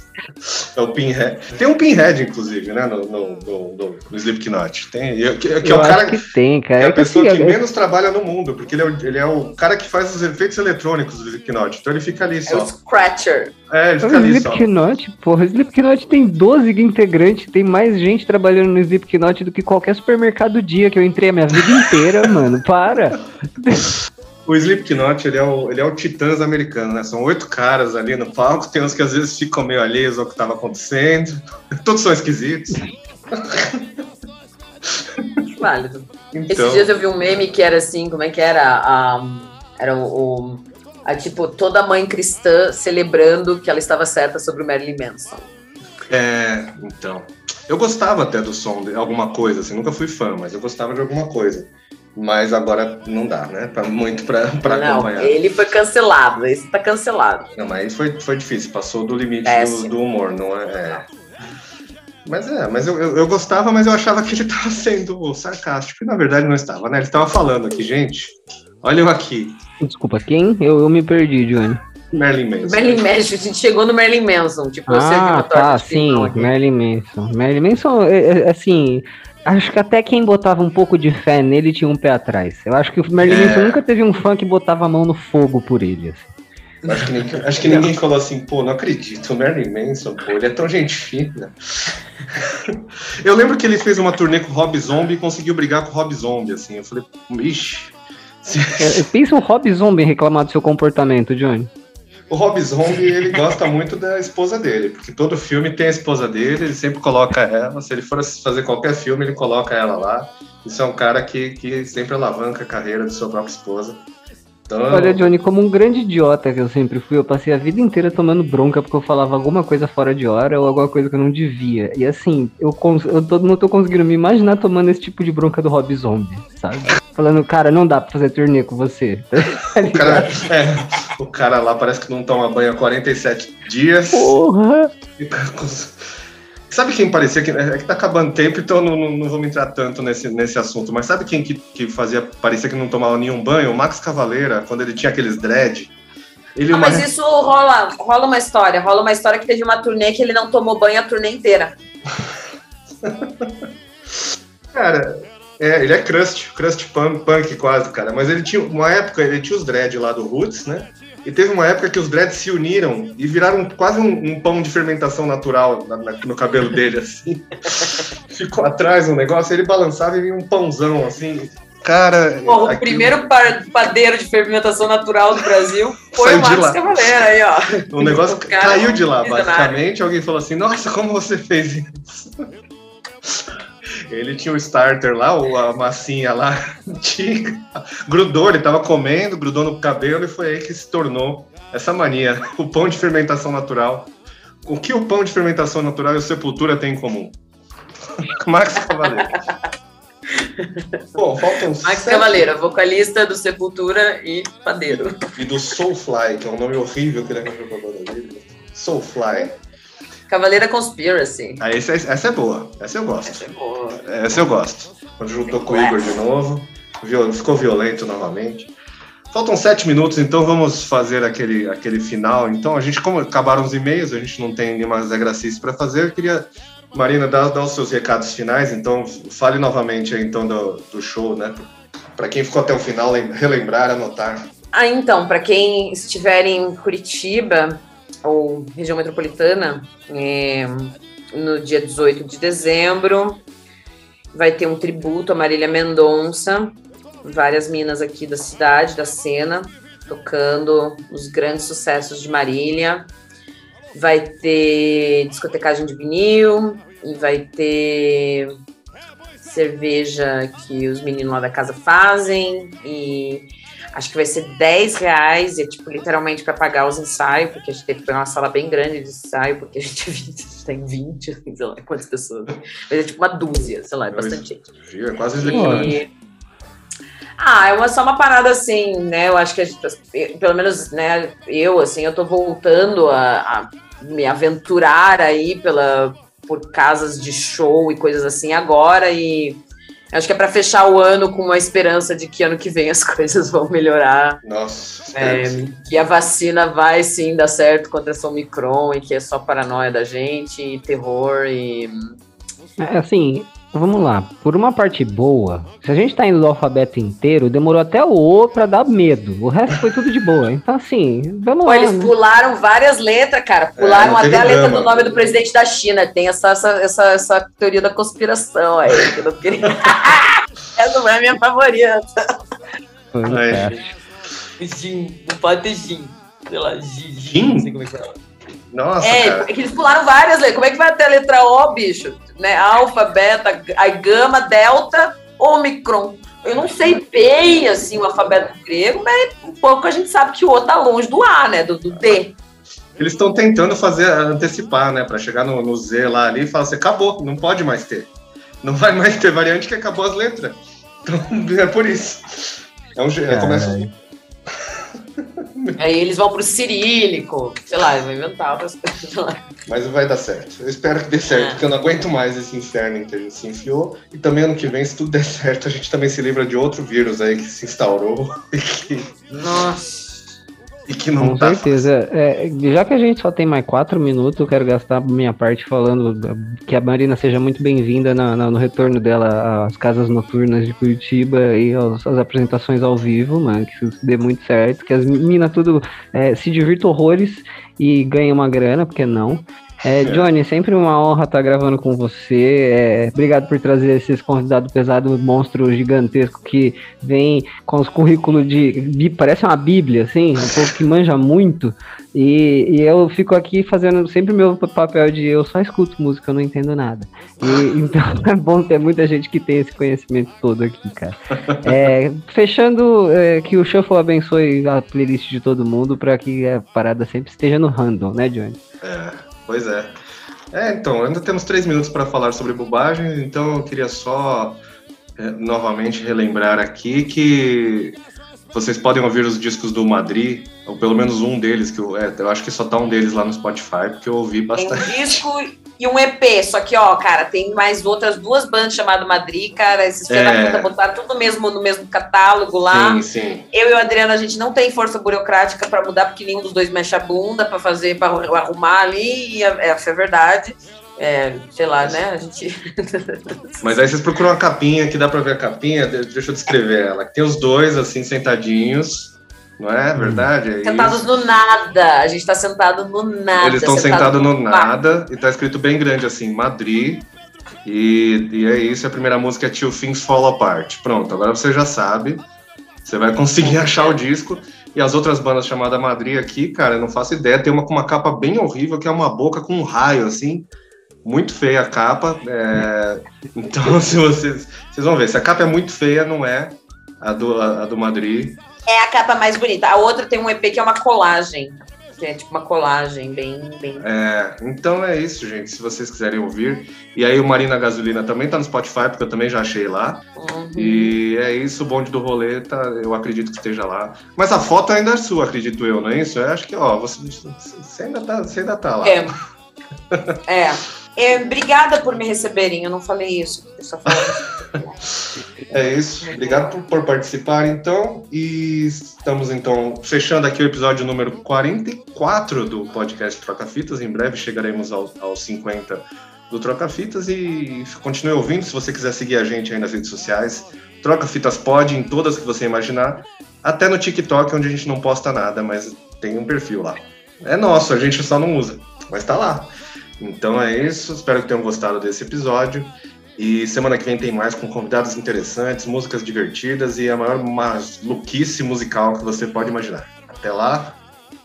É o Pinhead. Tem um Pinhead, inclusive, né? No, no, no, no, no Slipknot. Tem, que, que é o cara que tem, cara. É a É que pessoa assim, que é- menos trabalha no mundo, porque ele é, o, ele é o cara que faz os efeitos eletrônicos do Slipknot. Então ele fica ali É o só. Scratcher. É, ele O fica ali só. Slipknot, porra, o Slipknot tem 12 integrantes, tem mais gente trabalhando no Slipknot do que qualquer supermercado dia que eu entrei a minha vida inteira, mano. Para. O Slipknot, ele é o, ele é o Titãs americano, né? São oito caras ali no palco, tem uns que às vezes ficam meio alheios ao que estava acontecendo. Todos são esquisitos. Válido. Então, Esses dias eu vi um meme que era assim, como é que era? A, era o, o- a, tipo, toda mãe cristã celebrando que ela estava certa sobre o Marilyn Manson. é, então. Eu gostava até do som de alguma coisa, assim, nunca fui fã, mas eu gostava de alguma coisa. Mas agora não dá, né? Pra, muito pra, pra Não, acompanhar. ele foi cancelado, esse tá cancelado. Não, mas foi, foi difícil, passou do limite do, do humor, não é? é. Mas é, mas eu, eu, eu gostava, mas eu achava que ele estava sendo sarcástico. E na verdade não estava, né? Ele estava falando aqui, gente. Olha eu aqui, Desculpa, quem? Eu, eu me perdi, Johnny. Merlin Manson. Marilyn Manson, a gente chegou no Marilyn Manson, tipo, eu Ah, uma torta tá, sim. Marilyn Manson. Marilyn Manson, é, é, assim, acho que até quem botava um pouco de fé nele tinha um pé atrás. Eu acho que o Marilyn É. Manson nunca teve um fã que botava a mão no fogo por ele. assim. Acho que, ninguém, acho que ninguém falou assim, pô, não acredito, o Merlin Manson, pô, ele é tão gente fina. eu lembro que ele fez uma turnê com o Rob Zombie e conseguiu brigar com o Rob Zombie, assim. Eu falei, ixi. Pensa o Rob Zombie reclamar do seu comportamento, Johnny. O Rob Zombie, ele gosta muito da esposa dele, porque todo filme tem a esposa dele, ele sempre coloca ela. Se ele for fazer qualquer filme, ele coloca ela lá. Isso é um cara que, que sempre alavanca a carreira de sua própria esposa. Então, Olha, Johnny, como um grande idiota que eu sempre fui, eu passei a vida inteira tomando bronca porque eu falava alguma coisa fora de hora ou alguma coisa que eu não devia. E assim, eu, eu tô- não tô conseguindo me imaginar tomando esse tipo de bronca do Rob Zombie, sabe? Falando, cara, não dá pra fazer turnê com você. Tá o, cara, é, o cara lá parece que não toma banho há 47 dias. Porra! Com- Sabe quem parecia que. É que tá acabando o tempo, então não, não, não vou me entrar tanto nesse, nesse assunto. Mas sabe quem que, que fazia. Parecia que não tomava nenhum banho? O Max Cavaleira, quando ele tinha aqueles dread. Ele Ah, uma- mas isso rola, rola uma história. Rola uma história que teve uma turnê que ele não tomou banho a turnê inteira. Cara, é, ele é crust, crust punk, punk quase, cara. Mas ele tinha uma época, ele tinha os dread lá do Roots, né? E teve uma época que os dreads se uniram e viraram quase um, um pão de fermentação natural na- na- no cabelo dele, assim. Ficou atrás um negócio, ele balançava e vinha um pãozão, assim. Cara. Pô, o aquilo- primeiro pa- padeiro de fermentação natural do Brasil foi Saiu o lá. Cavaleira aí, ó. O negócio O caiu de lá, visionário. basicamente. Alguém falou assim: Nossa, como você fez isso? Ele tinha o starter lá, ou a massinha lá, antiga. Grudou, ele tava comendo, grudou no cabelo e foi aí que se tornou essa mania. O pão de fermentação natural. O que o pão de fermentação natural e o Sepultura têm em comum? Max Cavaleiro. Bom, faltam Max sete- Cavaleira, vocalista do Sepultura e padeiro. E do Soulfly, que é um nome horrível que ele arranjou pra dele. Soulfly. Cavaleira Conspiracy. Ah, esse é- essa é boa. Essa eu gosto. Essa é boa. Essa eu gosto. Quando juntou com o Igor de novo, viol- ficou violento novamente. Faltam sete minutos, então vamos fazer aquele, aquele final. Então, a gente, como acabaram os e-mails, a gente não tem nenhuma Gracice para fazer. Eu queria, Marina, dar, os seus recados finais. Então, fale novamente então, do, do show, né? Para quem ficou até o final, lem- relembrar, anotar. Ah, então, para quem estiver em Curitiba ou região metropolitana, é, no dia 18 de dezembro, vai ter um tributo a Marília Mendonça, várias minas aqui da cidade, da cena, tocando os grandes sucessos de Marília. Vai ter discotecagem de vinil e vai ter cerveja que os meninos lá da casa fazem e acho que vai ser 10 reais e é tipo literalmente para pagar os ensaios, porque a gente teve que pegar uma sala bem grande de ensaio, porque a gente, tem 20, sei lá quantas pessoas. Mas é tipo uma dúzia, sei lá, é bastante gente. É quase. E- Ah, é uma, só uma parada assim, né? Eu acho que a gente, pelo menos, né, eu, assim, eu tô voltando a, a me aventurar aí pela, por casas de show e coisas assim agora e Acho que é para fechar o ano com uma esperança de que ano que vem as coisas vão melhorar. Nossa, É, que a vacina vai sim dar certo contra essa Omicron e que é só paranoia da gente, e terror e. É, assim, vamos lá. Por uma parte boa, se a gente tá indo do alfabeto inteiro, demorou até o O pra dar medo. O resto foi tudo de boa. Então, assim, vamos Pô, lá. eles né? pularam várias letras, cara. Pularam não teve até a letra drama. do nome do presidente da China. Tem essa, essa, essa, essa teoria da conspiração aí. Que eu não queria... essa foi a minha favorita. É. Gin, não pode ter Gin. Sei lá. Gin? Não sei como é que fala. Nossa, É, cara. é que eles pularam várias letras. Como é que vai até a letra O, bicho? Né? Alfa, beta, aí gama, delta, ômicron. Eu não sei bem, assim, o alfabeto grego, mas um pouco a gente sabe que o O tá longe do A, né? Do, do D. Eles estão tentando fazer, antecipar, né? Pra chegar no, no Z lá ali e falar assim, acabou, não pode mais ter. Não vai mais ter variante que acabou as letras. Então, é por isso. É um jeito. Começa... Aí eles vão pro cirílico, sei lá, vão inventar outras coisas lá. Mas vai dar certo. Eu espero que dê certo, É. porque eu não aguento mais esse inferno em que a gente se enfiou. E também ano que vem, se tudo der certo, a gente também se livra de outro vírus aí que se instaurou Nossa. E que não Com tá certeza. É, já que a gente só tem mais quatro minutos, eu quero gastar minha parte falando que a Marina seja muito bem-vinda no retorno dela às casas noturnas de Curitiba e aos- às apresentações ao vivo, mano. Que isso dê muito certo, que as meninas tudo é, se divirtam horrores e ganhem uma grana, porque não? É, Johnny, sempre uma honra estar gravando com você. É, obrigado por trazer esses convidados pesados, monstro gigantesco que vem com os currículos de. Parece uma bíblia, assim, um povo que manja muito. E, e eu fico aqui fazendo sempre o meu papel de eu só escuto música, eu não entendo nada. E, então é bom ter muita gente que tem esse conhecimento todo aqui, cara. É, fechando, é, que o Shuffle abençoe a playlist de todo mundo para que a parada sempre esteja no random, né, Johnny? É, pois é. É, então, ainda temos três minutos para falar sobre bobagens, então eu queria só é, novamente relembrar aqui que vocês podem ouvir os discos do Madrid, ou pelo menos um deles, que eu, é, eu acho que só tá um deles lá no Spotify, porque eu ouvi Tem bastante. um disco e um EP, só que, ó, cara, tem mais outras duas bandas chamadas Madrid, cara. Esses É. da botaram tudo mesmo no mesmo catálogo lá. Sim, sim. Eu e o Adriano, a gente não tem força burocrática pra mudar, porque nenhum dos dois mexe a bunda pra fazer, pra arrumar ali, e é- essa é a verdade. É, sei lá, né? A gente. Mas aí vocês procuram uma capinha, que dá pra ver a capinha, de- deixa eu descrever ela. Tem os dois, assim, sentadinhos, não é verdade? É Sentados isso. no nada. A gente tá sentado no nada. Eles estão sentado sentados no bar. nada e tá escrito bem grande assim, Madrid. E, e é isso, a primeira música é Till Things Fall Apart. Pronto, agora você já sabe. Você vai conseguir achar o disco. E as outras bandas chamadas Madrid aqui, cara, eu não faço ideia. Tem uma com uma capa bem horrível, que é uma boca com um raio, assim. Muito feia a capa. é, Então, se vocês. Vocês vão ver, se a capa é muito feia, não é a do, a, a do Madrid. É a capa mais bonita. A outra tem um EP que é uma colagem. Que é tipo uma colagem bem. bem... É, então é isso, gente. Se vocês quiserem ouvir. E aí o Marina Gasolina também tá no Spotify, porque eu também já achei lá. Uhum. E é isso, o bonde do rolê, tá, eu acredito que esteja lá. Mas a foto ainda é sua, acredito eu, não é isso? Eu acho que, ó, você, você, ainda, tá, você ainda tá lá. É. É. É, Obrigada por me receberem. Eu não falei isso. É isso. Obrigado por, por participar, então. E estamos, então, fechando aqui o episódio número 44 do podcast Troca Fitas. Em breve chegaremos ao- aos 50 do Troca Fitas. E continue ouvindo. Se você quiser seguir a gente aí nas redes sociais, Troca Fitas pode em todas que você imaginar. Até no TikTok, onde a gente não posta nada, mas tem um perfil lá. É nosso, a gente só não usa, mas tá lá. Então é isso. Espero que tenham gostado desse episódio. E semana que vem tem mais com convidados interessantes, músicas divertidas e a maior maluquice musical que você pode imaginar. Até lá,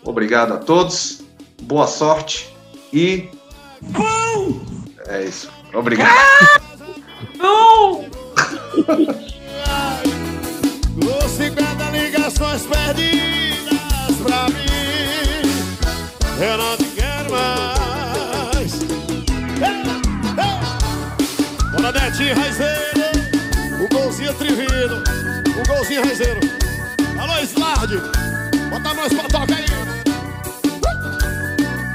obrigado a todos, boa sorte e. É isso. Obrigado. Não! Os 50 ligações perdidas pra mim. Eu Netinho Raizeiro. O golzinho atrevido. O golzinho Raizeiro. Alô, Slard. Bota nós pra tocar aí.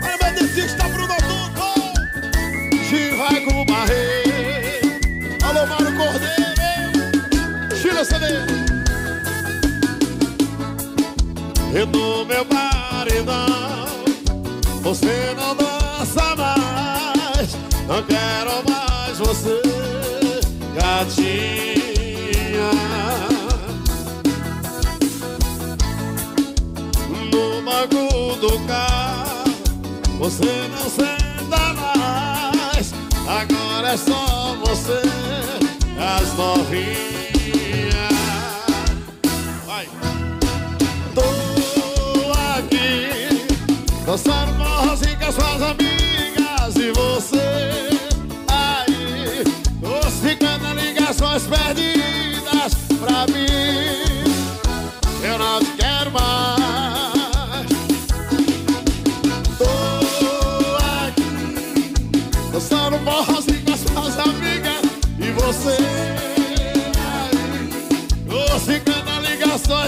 Olha o medicista Bruno Duto. Chiraico Barreiro. Alô, Mário Cordeiro. Chila CD. E do meu paredão. Você não dança mais. Não quero mais você Gatinha No banco do carro Você não senta mais. Agora é só você As novinhas. Dançando forrozinho com as suas amigas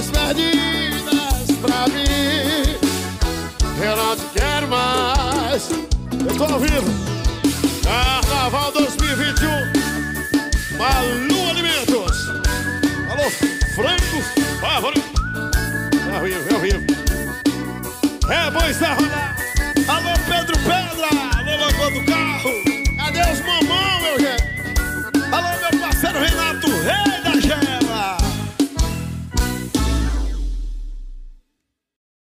ligações perdidas pra mim. Eu não te quero mais. Eu tô vivo. Carnaval 2021 Malu Alimentos. Alô, frango favorito. É vivo, é vivo. É bom rodado